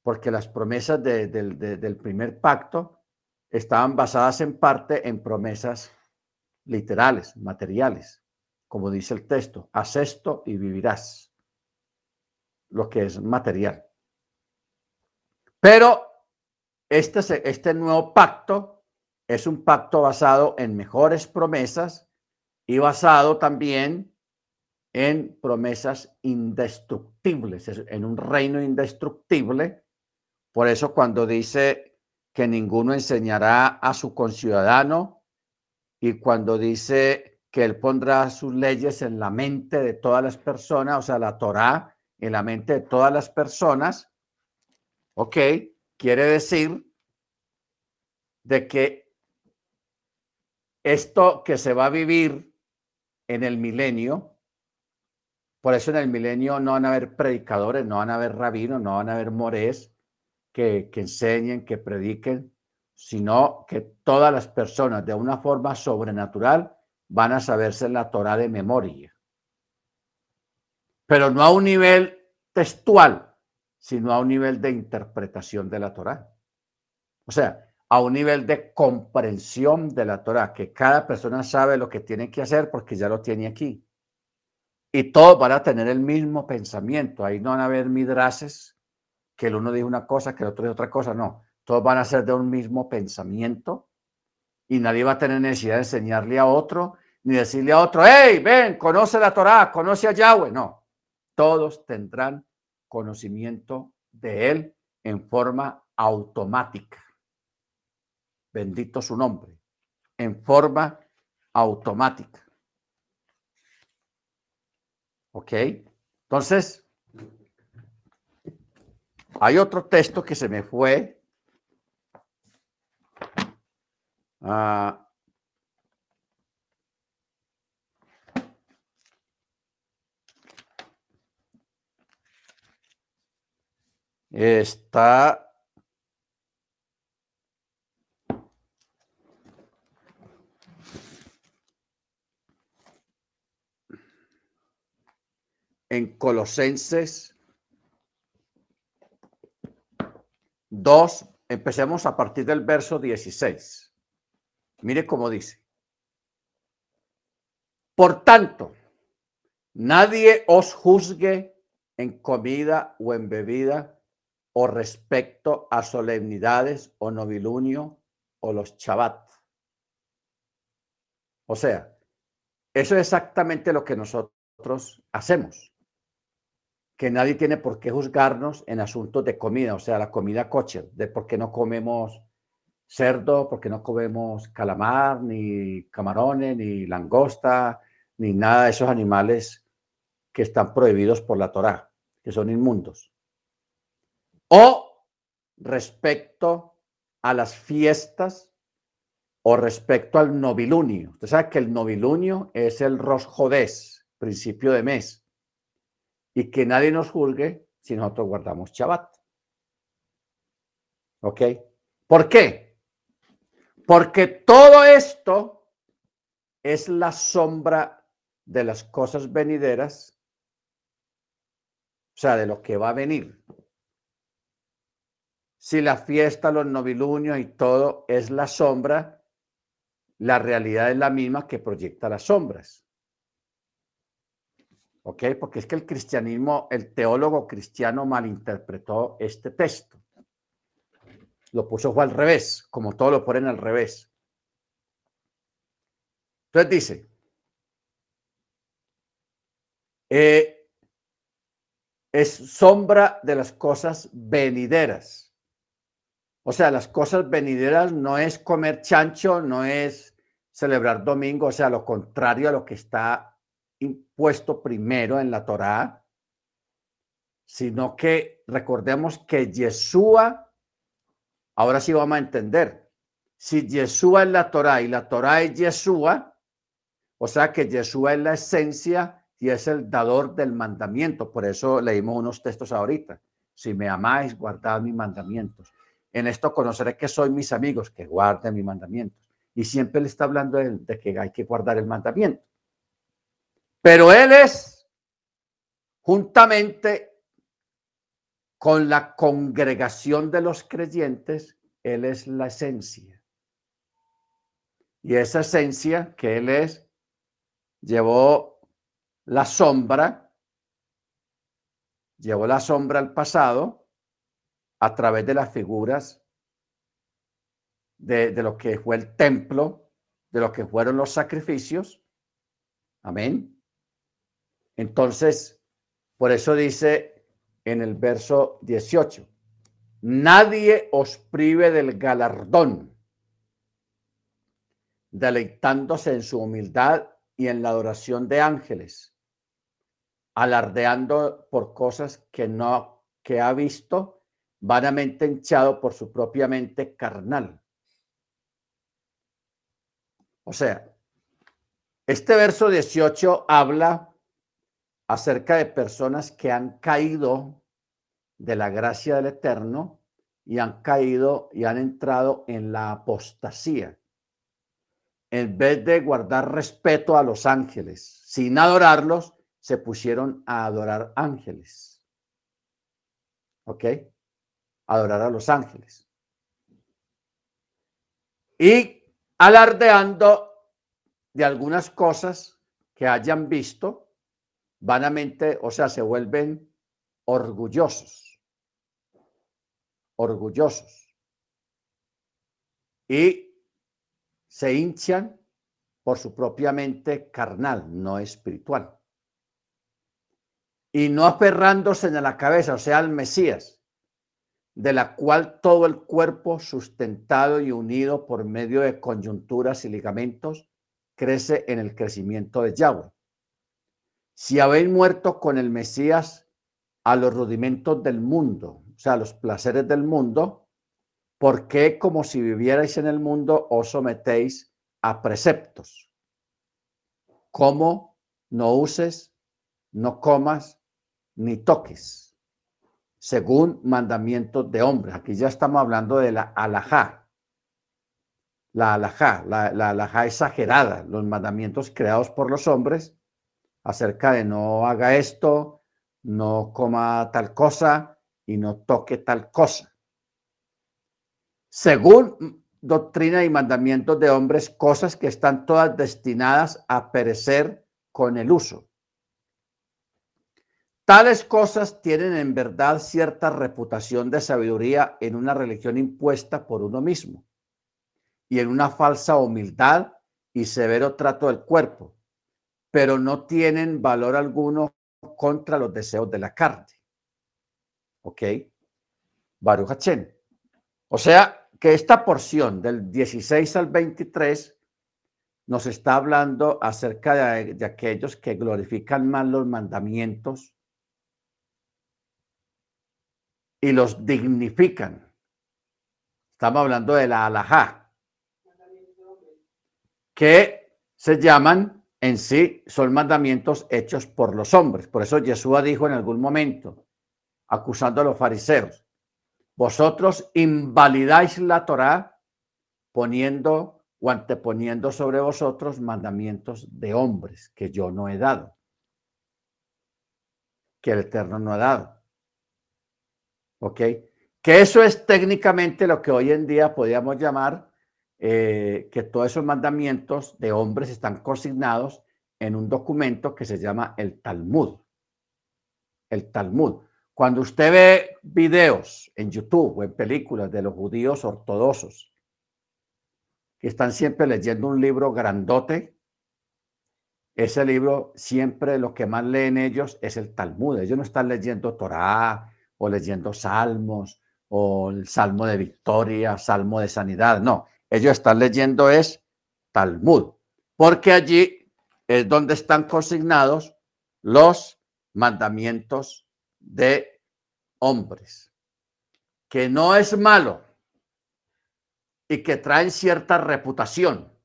Porque las promesas del primer pacto estaban basadas en parte en promesas literales, materiales, como dice el texto, haz esto y vivirás, lo que es material. Pero este, este nuevo pacto es un pacto basado en mejores promesas y basado también en promesas indestructibles, en un reino indestructible. Por eso cuando dice que ninguno enseñará a su conciudadano y cuando dice que él pondrá sus leyes en la mente de todas las personas, o sea, la Torá en la mente de todas las personas, ok, quiere decir de que esto que se va a vivir en el milenio, por eso en el milenio no van a haber predicadores, no van a haber rabinos, no van a haber morés que, enseñen, que prediquen, sino que todas las personas de una forma sobrenatural van a saberse la Torah de memoria. Pero no a un nivel textual, sino a un nivel de interpretación de la Torah. O sea, a un nivel de comprensión de la Torah, que cada persona sabe lo que tiene que hacer porque ya lo tiene aquí. Y todos van a tener el mismo pensamiento. Ahí no van a haber midrases, que el uno dice una cosa, que el otro dice otra cosa. No, todos van a ser de un mismo pensamiento y nadie va a tener necesidad de enseñarle a otro, ni decirle a otro, hey, ven, conoce la Torah, conoce a Yahweh. No, todos tendrán conocimiento de él en forma automática bendito su nombre, en forma automática. ¿Ok? Entonces, hay otro texto que se me fue. Uh, está en Colosenses 2, empecemos a partir del verso 16. Mire cómo dice. Por tanto, nadie os juzgue en comida o en bebida o respecto a solemnidades o novilunio o los chabat. O sea, eso es exactamente lo que nosotros hacemos que nadie tiene por qué juzgarnos en asuntos de comida, o sea, la comida coche, de por qué no comemos cerdo, por qué no comemos calamar, ni camarones, ni langosta, ni nada de esos animales que están prohibidos por la Torá, que son inmundos. O respecto a las fiestas o respecto al novilunio. Usted sabe que el novilunio es el rosjodés, principio de mes y que nadie nos juzgue si nosotros guardamos Shabbat. ¿Ok? ¿Por qué? Porque todo esto es la sombra de las cosas venideras, o sea, de lo que va a venir. Si la fiesta, los novilunios y todo es la sombra, la realidad es la misma que proyecta las sombras. ¿Ok? Porque es que el cristianismo, el teólogo cristiano malinterpretó este texto. Lo puso al revés, como todo lo ponen al revés. Entonces dice, eh, es sombra de las cosas venideras. O sea, las cosas venideras no es comer chancho, no es celebrar domingo, o sea, lo contrario a lo que está impuesto primero en la Torá, sino que recordemos que Yeshua, ahora sí vamos a entender, si Yeshua es la Torá y la Torá es Yeshua, o sea que Yeshua es la esencia y es el dador del mandamiento. Por eso leímos unos textos ahorita. Si me amáis, guardad mis mandamientos. En esto conoceré que soy mis amigos, que guarden mis mandamientos. Y siempre le está hablando de que hay que guardar el mandamiento. Pero Él es, juntamente con la congregación de los creyentes, Él es la esencia. Y esa esencia que Él es, llevó la sombra, llevó la sombra al pasado a través de las figuras de, de lo que fue el templo, de lo que fueron los sacrificios. Amén. Entonces, por eso dice en el verso 18, nadie os prive del galardón, deleitándose en su humildad y en la adoración de ángeles, alardeando por cosas que no que ha visto, vanamente hinchado por su propia mente carnal. O sea, este verso 18 habla acerca de personas que han caído de la gracia del Eterno y han caído y han entrado en la apostasía. En vez de guardar respeto a los ángeles, sin adorarlos, se pusieron a adorar ángeles. ¿Ok? Adorar a los ángeles. Y alardeando de algunas cosas que hayan visto, vanamente, o sea, se vuelven orgullosos, orgullosos. Y se hinchan por su propia mente carnal, no espiritual. Y no aferrándose en la cabeza, o sea, al Mesías, de la cual todo el cuerpo sustentado y unido por medio de coyunturas y ligamentos crece en el crecimiento de Yahweh. Si habéis muerto con el Mesías a los rudimentos del mundo, o sea, a los placeres del mundo, ¿por qué como si vivierais en el mundo os sometéis a preceptos? Como no uses, no comas, ni toques, según mandamientos de hombres. Aquí ya estamos hablando de la alajá, la alajá, la, la alajá exagerada, los mandamientos creados por los hombres acerca de no haga esto, no coma tal cosa y no toque tal cosa. Según doctrina y mandamientos de hombres, cosas que están todas destinadas a perecer con el uso. Tales cosas tienen en verdad cierta reputación de sabiduría en una religión impuesta por uno mismo y en una falsa humildad y severo trato del cuerpo, pero no tienen valor alguno contra los deseos de la carne. ¿Ok? Baruch Hachén. O sea, que esta porción del 16 al 23 nos está hablando acerca de, de aquellos que glorifican más los mandamientos y los dignifican. Estamos hablando de la alajá, que se llaman en sí, son mandamientos hechos por los hombres. Por eso Yeshua dijo en algún momento, acusando a los fariseos, vosotros invalidáis la Torá poniendo o anteponiendo sobre vosotros mandamientos de hombres que yo no he dado, que el Eterno no ha dado. ¿Ok? Que eso es técnicamente lo que hoy en día podríamos llamar eh, que todos esos mandamientos de hombres están consignados en un documento que se llama el Talmud. El Talmud. Cuando usted ve videos en YouTube o en películas de los judíos ortodoxos que están siempre leyendo un libro grandote, ese libro siempre lo que más leen ellos es el Talmud. Ellos no están leyendo Torah o leyendo Salmos o el Salmo de Victoria, Salmo de Sanidad. No, ellos están leyendo es Talmud, porque allí es donde están consignados los mandamientos de hombres, que no es malo y que traen cierta reputación.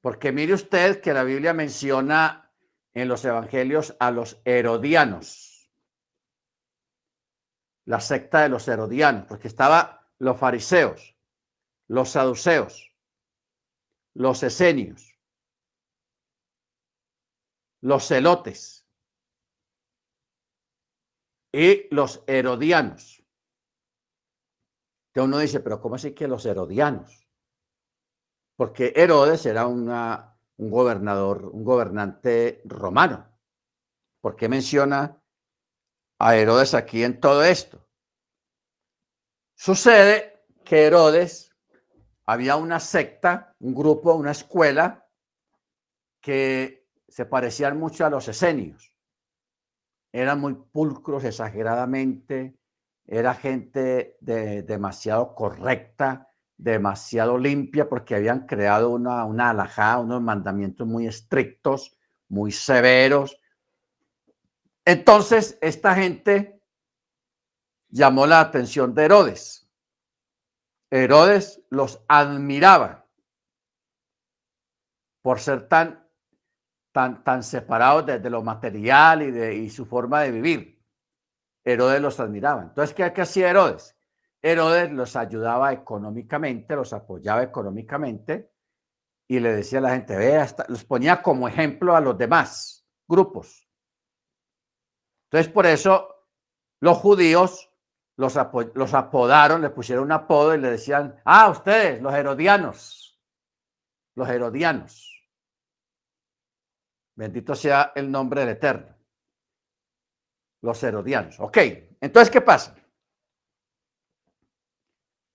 Porque mire usted que la Biblia menciona en los evangelios a los herodianos, la secta de los herodianos, porque estaba los fariseos, los saduceos, los esenios, los celotes y los herodianos. Que uno dice, pero ¿cómo así que los herodianos? Porque Herodes era un gobernador, un gobernante romano. ¿Por qué menciona a Herodes aquí en todo esto? Sucede que Herodes había una secta, un grupo, una escuela que se parecían mucho a los esenios. Eran muy pulcros exageradamente, era gente de, demasiado correcta, demasiado limpia, porque habían creado una, una unos mandamientos muy estrictos, muy severos. Entonces, esta gente llamó la atención de Herodes. Herodes los admiraba por ser tan, tan, tan separados de, lo material y de y su forma de vivir. Herodes los admiraba. Entonces, ¿qué, qué hacía Herodes? Herodes los ayudaba económicamente, los apoyaba económicamente y le decía a la gente, vea, los ponía como ejemplo a los demás grupos. Entonces, por eso los judíos los, apodaron, le pusieron un apodo y le decían, ah, ustedes, los herodianos, los herodianos. Bendito sea el nombre del Eterno. Los herodianos. Ok, entonces, ¿qué pasa?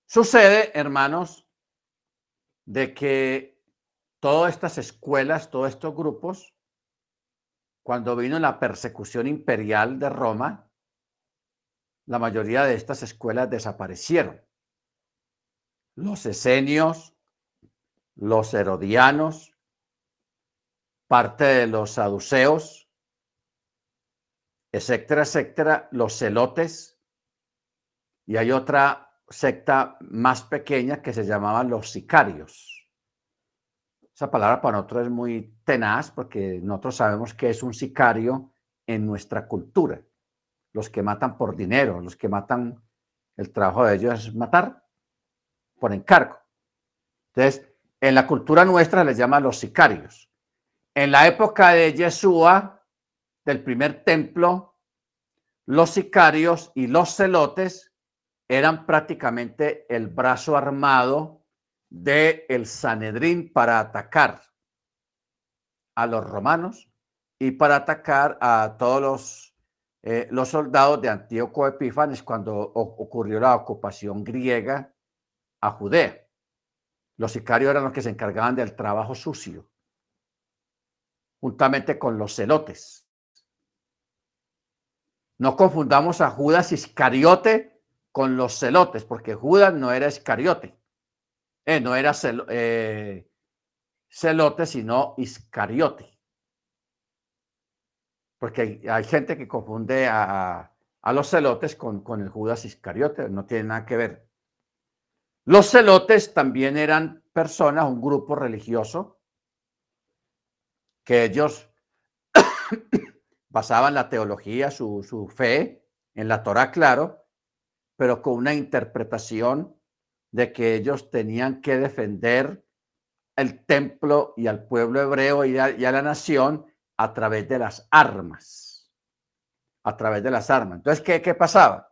Sucede, hermanos, de que todas estas escuelas, todos estos grupos, cuando vino la persecución imperial de Roma, la mayoría de estas escuelas desaparecieron. Los esenios, los herodianos, parte de los saduceos, etcétera, etcétera, los celotes, y hay otra secta más pequeña que se llamaban los sicarios. Esa palabra para nosotros es muy tenaz porque nosotros sabemos que es un sicario en nuestra cultura. Los que matan por dinero, los que matan, el trabajo de ellos es matar por encargo. Entonces, en la cultura nuestra les llaman los sicarios. En la época de Yeshua, del primer templo, los sicarios y los celotes eran prácticamente el brazo armado del el Sanedrín para atacar a los romanos y para atacar a todos los, eh, los soldados de Antíoco Epífanes cuando ocurrió la ocupación griega a Judea. Los sicarios eran los que se encargaban del trabajo sucio, juntamente con los celotes. No confundamos a Judas Iscariote con los celotes, porque Judas no era Iscariote, eh, no era eh, celote, sino Iscariote. Porque hay, gente que confunde a, a los celotes con, con el Judas Iscariote, no tiene nada que ver. Los celotes también eran personas, un grupo religioso, que ellos basaban la teología, su, su fe en la Torah, claro, pero con una interpretación de que ellos tenían que defender el templo y al pueblo hebreo y a, la nación a través de las armas. A través de las armas. Entonces, ¿qué, qué pasaba?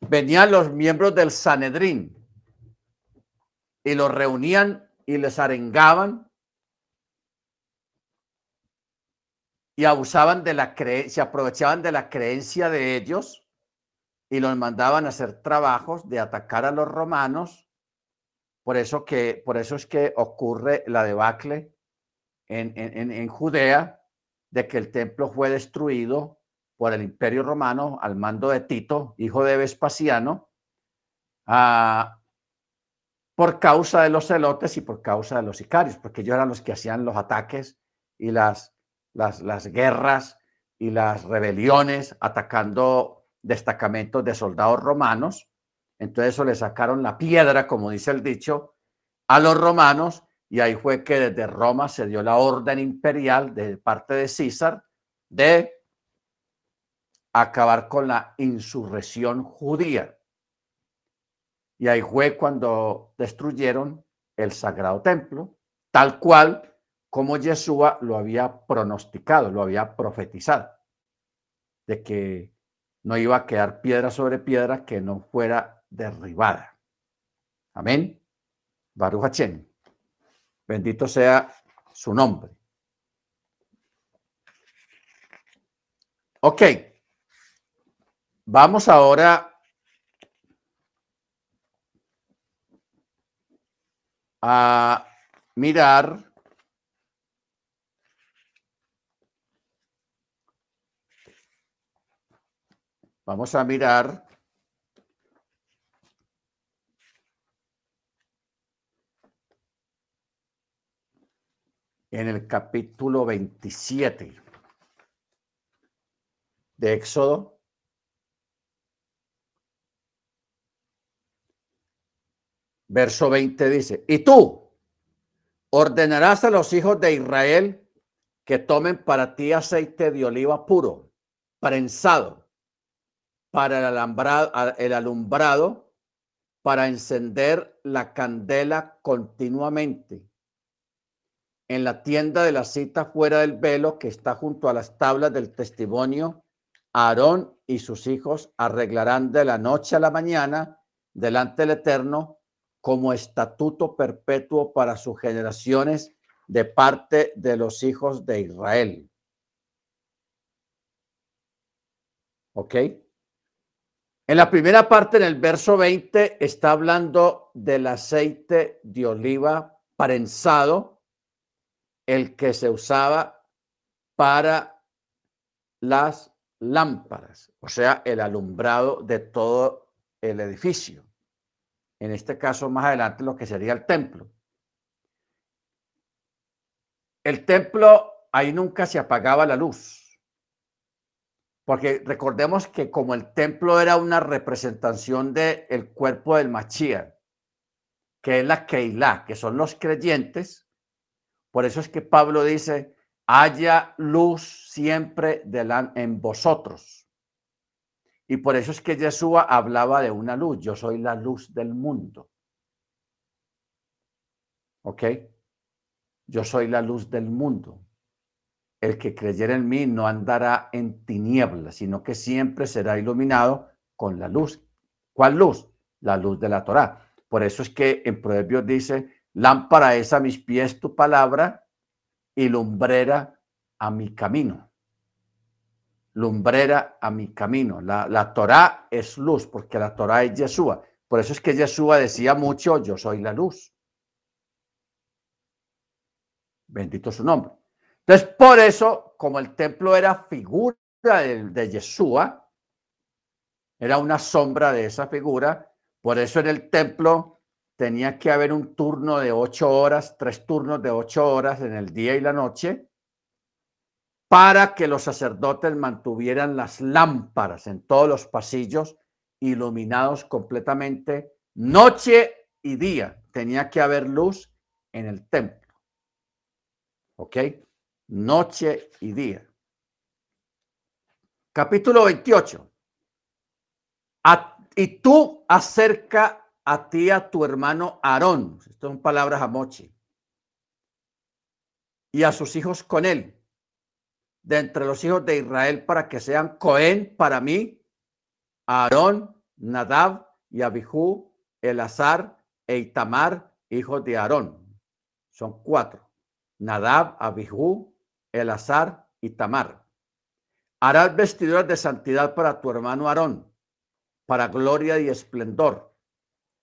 Venían los miembros del Sanedrín y los reunían y les arengaban y abusaban de la creencia, aprovechaban de la creencia de ellos y los mandaban a hacer trabajos de atacar a los romanos. Por eso, que, por eso es que ocurre la debacle en, en, Judea de que el templo fue destruido por el imperio romano al mando de Tito, hijo de Vespasiano, ah, por causa de los celotes y por causa de los sicarios, porque ellos eran los que hacían los ataques y las, las, las guerras y las rebeliones atacando destacamentos de soldados romanos. Entonces eso le sacaron la piedra, como dice el dicho, a los romanos y ahí fue que desde Roma se dio la orden imperial de parte de César de acabar con la insurrección judía. Y ahí fue cuando destruyeron el Sagrado Templo, tal cual como Yeshua lo había pronosticado, lo había profetizado, de que no iba a quedar piedra sobre piedra que no fuera derribada. Amén. Baruch Hachem. Bendito sea su nombre. Ok. Vamos ahora a mirar Vamos a mirar en el capítulo 27 de Éxodo. Verso 20 dice, y tú ordenarás a los hijos de Israel que tomen para ti aceite de oliva puro, prensado, para el alumbrado, el alumbrado para encender la candela continuamente en la tienda de la cita fuera del velo que está junto a las tablas del testimonio, Aarón y sus hijos arreglarán de la noche a la mañana delante del Eterno como estatuto perpetuo para sus generaciones de parte de los hijos de Israel. ¿Ok? En la primera parte, en el verso 20, está hablando del aceite de oliva prensado el que se usaba para las lámparas, o sea, el alumbrado de todo el edificio. En este caso, más adelante, lo que sería el templo. El templo, ahí nunca se apagaba la luz. Porque recordemos que como el templo era una representación del cuerpo del Machía, que es la Keilah, que son los creyentes, por eso es que Pablo dice, haya luz siempre en vosotros. Y por eso es que Jesús hablaba de una luz. Yo soy la luz del mundo. ¿Ok? Yo soy la luz del mundo. El que creyera en mí no andará en tinieblas, sino que siempre será iluminado con la luz. ¿Cuál luz? La luz de la Torá. Por eso es que en Proverbios dice, Lámpara es a mis pies tu palabra y lumbrera a mi camino. Lumbrera a mi camino. La, la Torah es luz, porque la Torah es Yeshua. Por eso es que Yeshua decía mucho, yo soy la luz. Bendito su nombre. Entonces, por eso, como el templo era figura de, de Yeshua, era una sombra de esa figura, por eso en el templo tenía que haber un turno de ocho horas, tres turnos de ocho horas en el día y la noche, para que los sacerdotes mantuvieran las lámparas en todos los pasillos iluminados completamente, noche y día. Tenía que haber luz en el templo. ¿Ok? Noche y día. Capítulo 28. y tú acerca a ti, a tu hermano Aarón, esto son palabras a Mochi, y a sus hijos con él, de entre los hijos de Israel, para que sean Cohen para mí, Aarón, Nadab y Abihu, Elazar e Itamar, hijos de Aarón. Son cuatro. Nadab, Abihu, Elazar y Tamar. Harás vestiduras de santidad para tu hermano Aarón, para gloria y esplendor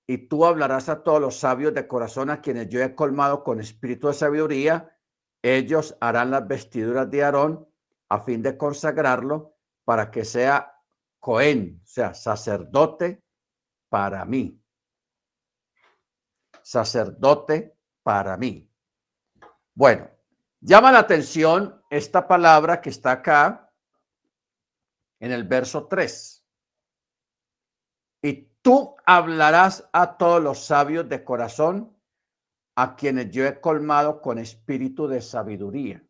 y tú hablarás a todos los sabios de corazón a quienes yo he colmado con espíritu de sabiduría. Ellos harán las vestiduras de Aarón a fin de consagrarlo para que sea Cohen, o sea, sacerdote para mí. Sacerdote para mí. Bueno, llama la atención esta palabra que está acá en el verso 3. Tú hablarás a todos los sabios de corazón, a quienes yo he colmado con espíritu de sabiduría.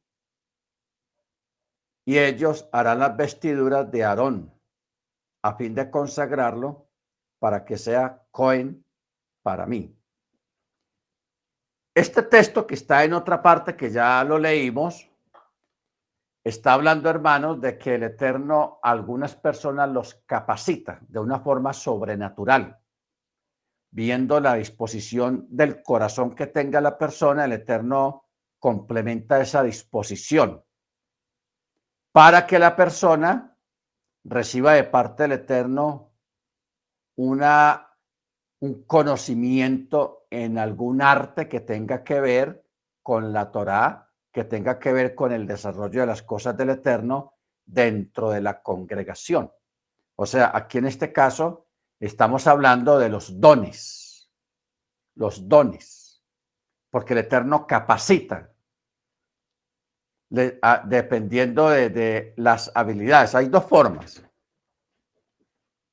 Y ellos harán las vestiduras de Aarón, a fin de consagrarlo para que sea Cohen para mí. Este texto que está en otra parte, que ya lo leímos, Está hablando, hermanos, de que el Eterno algunas personas los capacita de una forma sobrenatural. Viendo la disposición del corazón que tenga la persona, el Eterno complementa esa disposición para que la persona reciba de parte del Eterno una, un conocimiento en algún arte que tenga que ver con la Torá, que tenga que ver con el desarrollo de las cosas del Eterno dentro de la congregación. O sea, aquí en este caso estamos hablando de los dones, los dones, porque el Eterno capacita dependiendo de, las habilidades. Hay dos formas.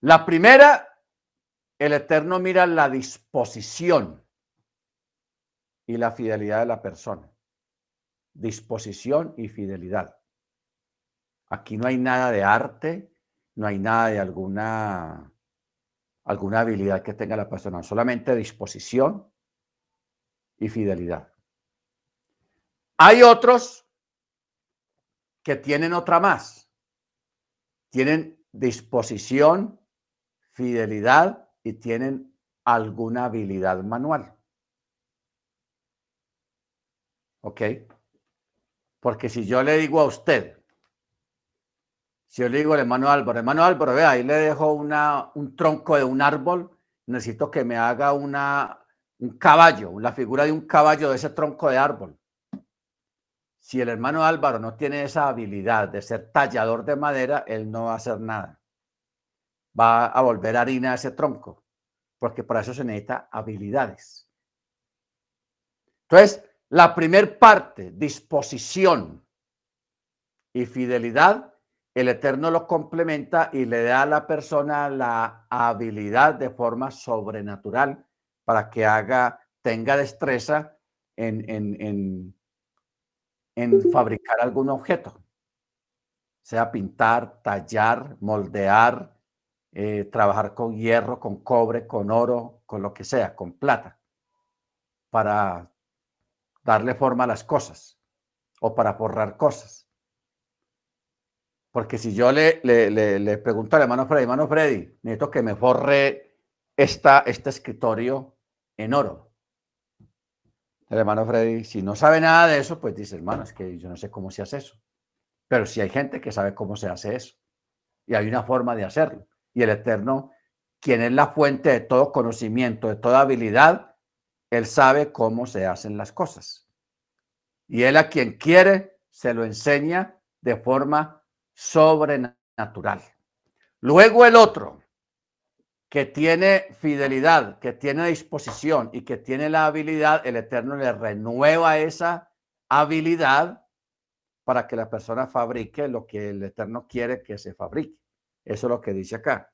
La primera, el Eterno mira la disposición y la fidelidad de la persona. Disposición y fidelidad. Aquí no hay nada de arte, no hay nada de alguna, alguna habilidad que tenga la persona, solamente disposición y fidelidad. Hay otros que tienen otra más. Tienen disposición, fidelidad y tienen alguna habilidad manual. ¿Ok? Porque si yo le digo a usted, si yo le digo al hermano Álvaro, hermano Álvaro, vea, ahí le dejo una, un tronco de un árbol, necesito que me haga una, un caballo, la figura de un caballo de ese tronco de árbol. Si el hermano Álvaro no tiene esa habilidad de ser tallador de madera, él no va a hacer nada. Va a volver harina a ese tronco, porque para eso se necesita habilidades. Entonces, la primer parte, disposición y fidelidad, el Eterno lo complementa y le da a la persona la habilidad de forma sobrenatural para que haga, tenga destreza en, en, en, fabricar algún objeto, sea pintar, tallar, moldear, eh, trabajar con hierro, con cobre, con oro, con lo que sea, con plata, para darle forma a las cosas o para forrar cosas. Porque si yo le, le, pregunto al hermano Freddy, hermano Freddy, necesito que me forre esta, este escritorio en oro. El hermano Freddy, si no sabe nada de eso, pues dice, hermano, es que yo no sé cómo se hace eso. Pero si hay gente que sabe cómo se hace eso. Y hay una forma de hacerlo. Y el Eterno, quien es la fuente de todo conocimiento, de toda habilidad, él sabe cómo se hacen las cosas. Y él a quien quiere, se lo enseña de forma sobrenatural. Luego el otro, que tiene fidelidad, que tiene disposición y que tiene la habilidad, el Eterno le renueva esa habilidad para que la persona fabrique lo que el Eterno quiere que se fabrique. Eso es lo que dice acá.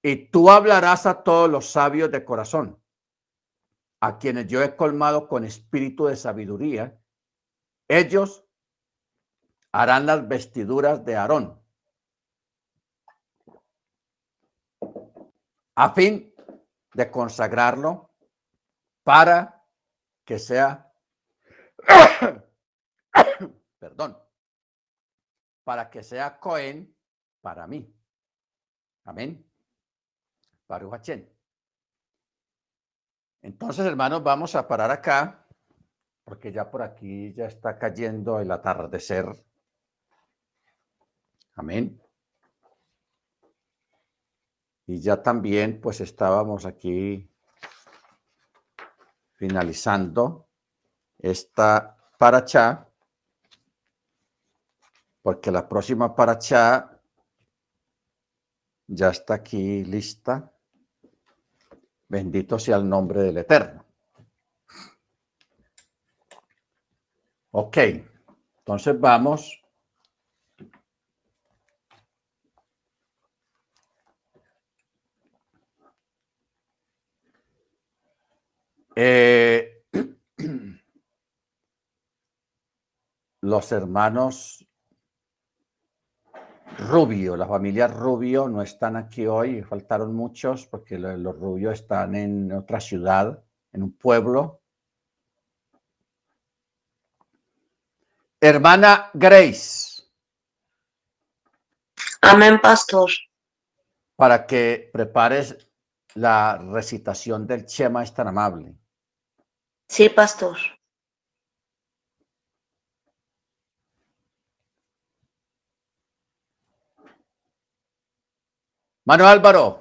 Y tú hablarás a todos los sabios de corazón, a quienes yo he colmado con espíritu de sabiduría. Ellos harán las vestiduras de Aarón. A fin de consagrarlo para que sea, perdón, para que sea Cohen para mí. Amén. Baruch Entonces, hermanos, vamos a parar acá, porque ya por aquí ya está cayendo el atardecer. Amén. Y ya también pues estábamos aquí finalizando esta paracha, porque la próxima paracha ya está aquí lista. Bendito sea el nombre del Eterno. Ok, entonces vamos Eh, los hermanos Rubio, la familia Rubio no están aquí hoy, faltaron muchos porque los Rubio están en otra ciudad, en un pueblo. Hermana Grace. Amén, pastor. Para que prepares la recitación del Chema es tan amable. Sí, pastor. Mano Álvaro.